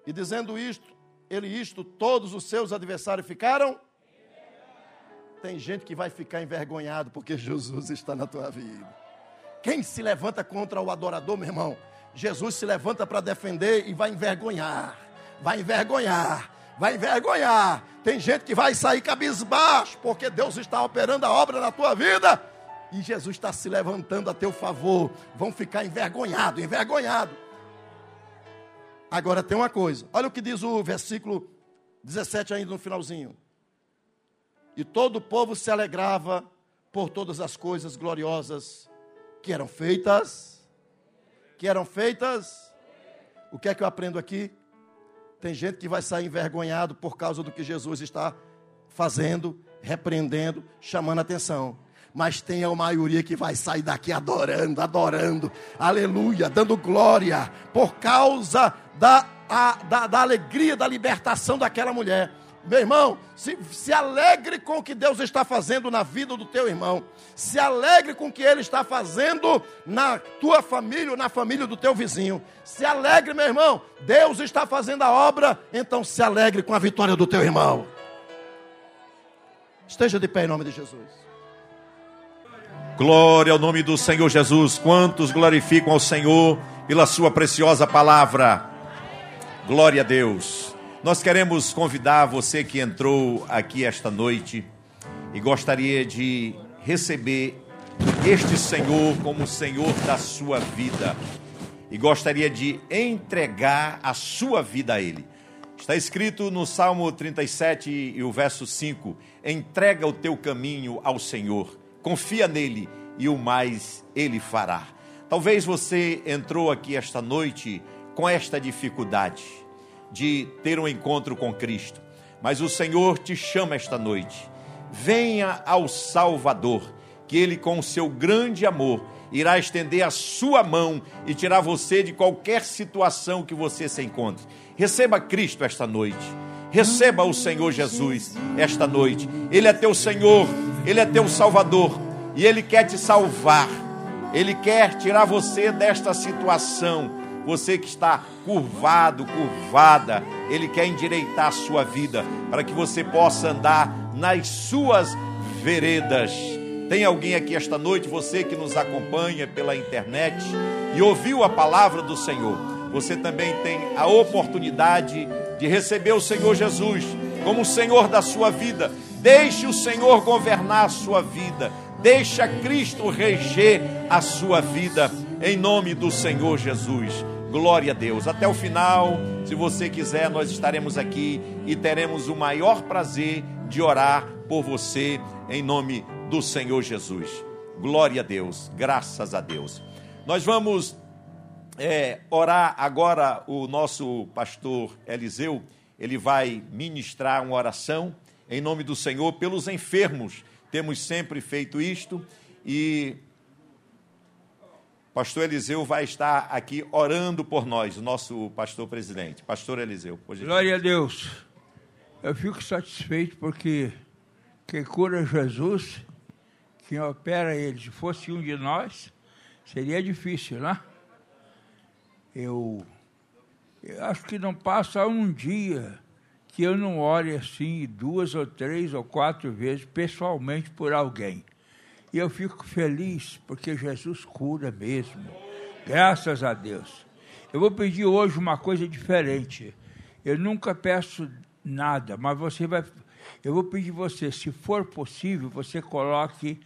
Speaker 8: E dizendo isto, ele isto, todos os seus adversários ficaram? Tem gente que vai ficar envergonhado porque Jesus está na tua vida. Quem se levanta contra o adorador, meu irmão? Jesus se levanta para defender e vai envergonhar. Vai envergonhar. Vai envergonhar. Tem gente que vai sair cabisbaixo porque Deus está operando a obra na tua vida e Jesus está se levantando a teu favor. Vão ficar envergonhados, envergonhados. Agora tem uma coisa. Olha o que diz o versículo 17 ainda no finalzinho. E todo o povo se alegrava por todas as coisas gloriosas que eram feitas. Que eram feitas. O que é que eu aprendo aqui? Tem gente que vai sair envergonhado por causa do que Jesus está fazendo, repreendendo, chamando atenção mas tem a maioria que vai sair daqui adorando, adorando, aleluia, dando glória, por causa da, a, da, da alegria, da libertação daquela mulher. Meu irmão, se, se alegre com o que Deus está fazendo na vida do teu irmão. Se alegre com o que Ele está fazendo na tua família, na família do teu vizinho. Se alegre, meu irmão. Deus está fazendo a obra, então se alegre com a vitória do teu irmão. Esteja de pé em nome de Jesus.
Speaker 1: Glória ao nome do Senhor Jesus. Quantos glorificam ao Senhor pela Sua preciosa palavra? Glória a Deus. Nós queremos convidar você que entrou aqui esta noite e gostaria de receber este Senhor como Senhor da sua vida e gostaria de entregar a sua vida a Ele. Está escrito no Salmo 37 e o verso 5: entrega o teu caminho ao Senhor confia nele e o mais ele fará. Talvez você entrou aqui esta noite com esta dificuldade de ter um encontro com Cristo, mas o Senhor te chama esta noite. Venha ao Salvador, que ele com o seu grande amor irá estender a sua mão e tirar você de qualquer situação que você se encontre. Receba Cristo esta noite. Receba o Senhor Jesus esta noite. Ele é teu Senhor, ele é teu Salvador e ele quer te salvar. Ele quer tirar você desta situação. Você que está curvado, curvada, Ele quer endireitar a sua vida para que você possa andar nas suas veredas. Tem alguém aqui esta noite, você que nos acompanha pela internet e ouviu a palavra do Senhor, você também tem a oportunidade de receber o Senhor Jesus como o Senhor da sua vida. Deixe o Senhor governar a sua vida. Deixa Cristo reger a sua vida em nome do Senhor Jesus. Glória a Deus. Até o final, se você quiser, nós estaremos aqui e teremos o maior prazer de orar por você em nome do Senhor Jesus. Glória a Deus, graças a Deus. Nós vamos é, orar agora o nosso pastor Eliseu, ele vai ministrar uma oração em nome do Senhor pelos enfermos. Temos sempre feito isto e Pastor Eliseu vai estar aqui orando por nós, o nosso pastor presidente. Pastor Eliseu,
Speaker 7: Glória a Deus. Eu fico satisfeito porque quem cura Jesus, quem opera ele, se fosse um de nós, seria difícil, né? Eu, eu acho que não passa um dia que eu não ore assim duas ou três ou quatro vezes pessoalmente por alguém. E eu fico feliz porque Jesus cura mesmo. Graças a Deus. Eu vou pedir hoje uma coisa diferente. Eu nunca peço nada, mas você vai. Eu vou pedir você, se for possível, você coloque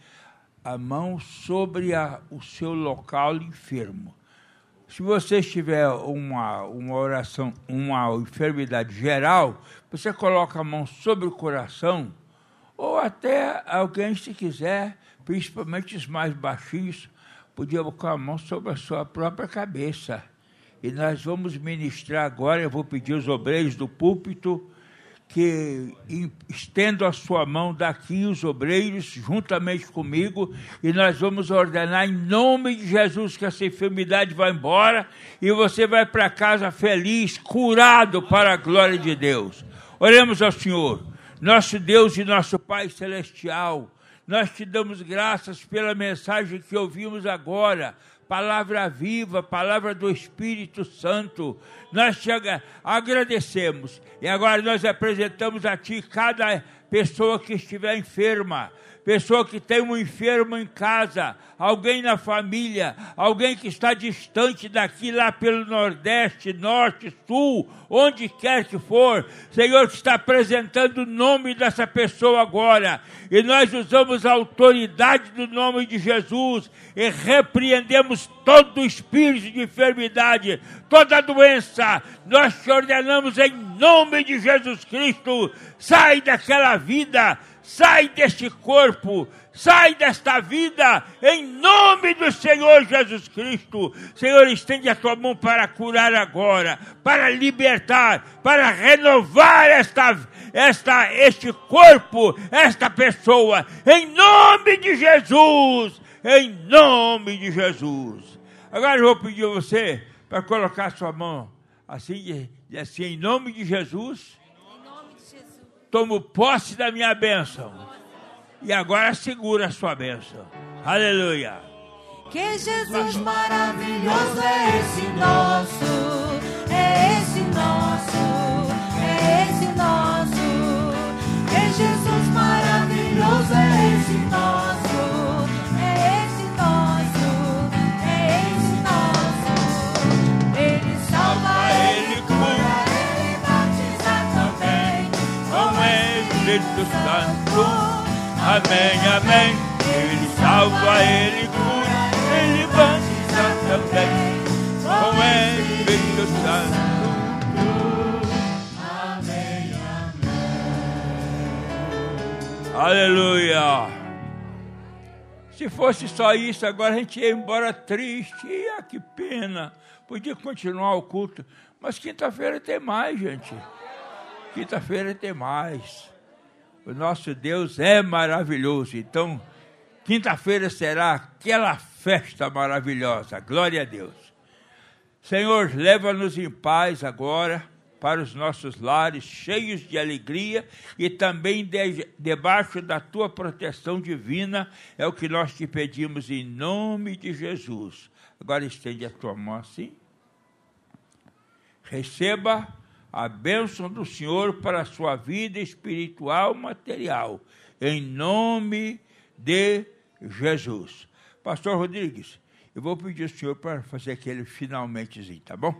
Speaker 7: a mão sobre a, o seu local enfermo. Se você tiver uma, uma oração, uma enfermidade geral, você coloca a mão sobre o coração, ou até alguém, se quiser, principalmente os mais baixinhos, podiam colocar a mão sobre a sua própria cabeça. E nós vamos ministrar agora, eu vou pedir aos obreiros do púlpito que estendam a sua mão daqui, os obreiros, juntamente comigo, e nós vamos ordenar em nome de Jesus que essa enfermidade vá embora e você vai para casa feliz, curado para a glória de Deus. Oremos ao Senhor, nosso Deus e nosso Pai Celestial. Nós te damos graças pela mensagem que ouvimos agora, palavra viva, palavra do Espírito Santo. Nós te agradecemos e agora nós apresentamos a Ti cada pessoa que estiver enferma pessoa que tem um enfermo em casa, alguém na família, alguém que está distante daqui, lá pelo Nordeste, Norte, Sul, onde quer que for, Senhor, está apresentando o nome dessa pessoa agora, e nós usamos a autoridade do nome de Jesus e repreendemos todo o espírito de enfermidade, toda doença, nós te ordenamos em nome de Jesus Cristo, sai daquela vida sai deste corpo, sai desta vida, em nome do Senhor Jesus Cristo. Senhor, estende a tua mão para curar agora, para libertar, para renovar esta, esta, este corpo, esta pessoa, em nome de Jesus, em nome de Jesus. Agora eu vou pedir a você para colocar sua mão assim, assim em nome de Jesus tomo posse da minha bênção. E agora segura a sua bênção. Aleluia.
Speaker 5: Que Jesus maravilhoso é esse nosso, é esse nosso,
Speaker 7: Espírito Santo. Amém, amém. Ele salva, ele cura, ele batiza também. Com o Espírito Santo. Amém, amém. Aleluia. Se fosse só isso, agora a gente ia embora triste. Ah, que pena. Podia continuar o culto. Mas quinta-feira tem mais, gente. Quinta-feira tem mais. O nosso Deus é maravilhoso. Então, quinta-feira será aquela festa maravilhosa. Glória a Deus. Senhor, leva-nos em paz agora para os nossos lares, cheios de alegria e também de, debaixo da tua proteção divina. É o que nós te pedimos em nome de Jesus. Agora estende a tua mão assim. Receba a bênção do Senhor para a sua vida espiritual, material, em nome de Jesus. Pastor Rodrigues, eu vou pedir ao senhor para fazer aquele finalmente, tá bom?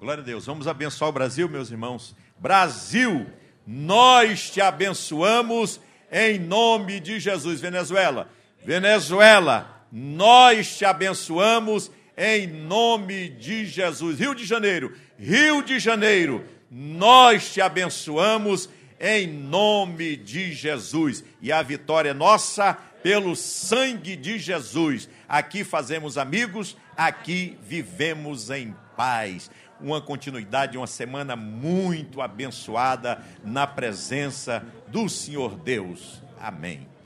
Speaker 1: Glória a Deus. Vamos abençoar o Brasil, meus irmãos. Brasil, nós te abençoamos em nome de Jesus. Venezuela, Venezuela, nós te abençoamos em nome de Jesus. Rio de Janeiro, Rio de Janeiro, nós te abençoamos em nome de Jesus. E a vitória é nossa pelo sangue de Jesus. Aqui fazemos amigos, aqui vivemos em paz. Uma continuidade, uma semana muito abençoada na presença do Senhor Deus. Amém.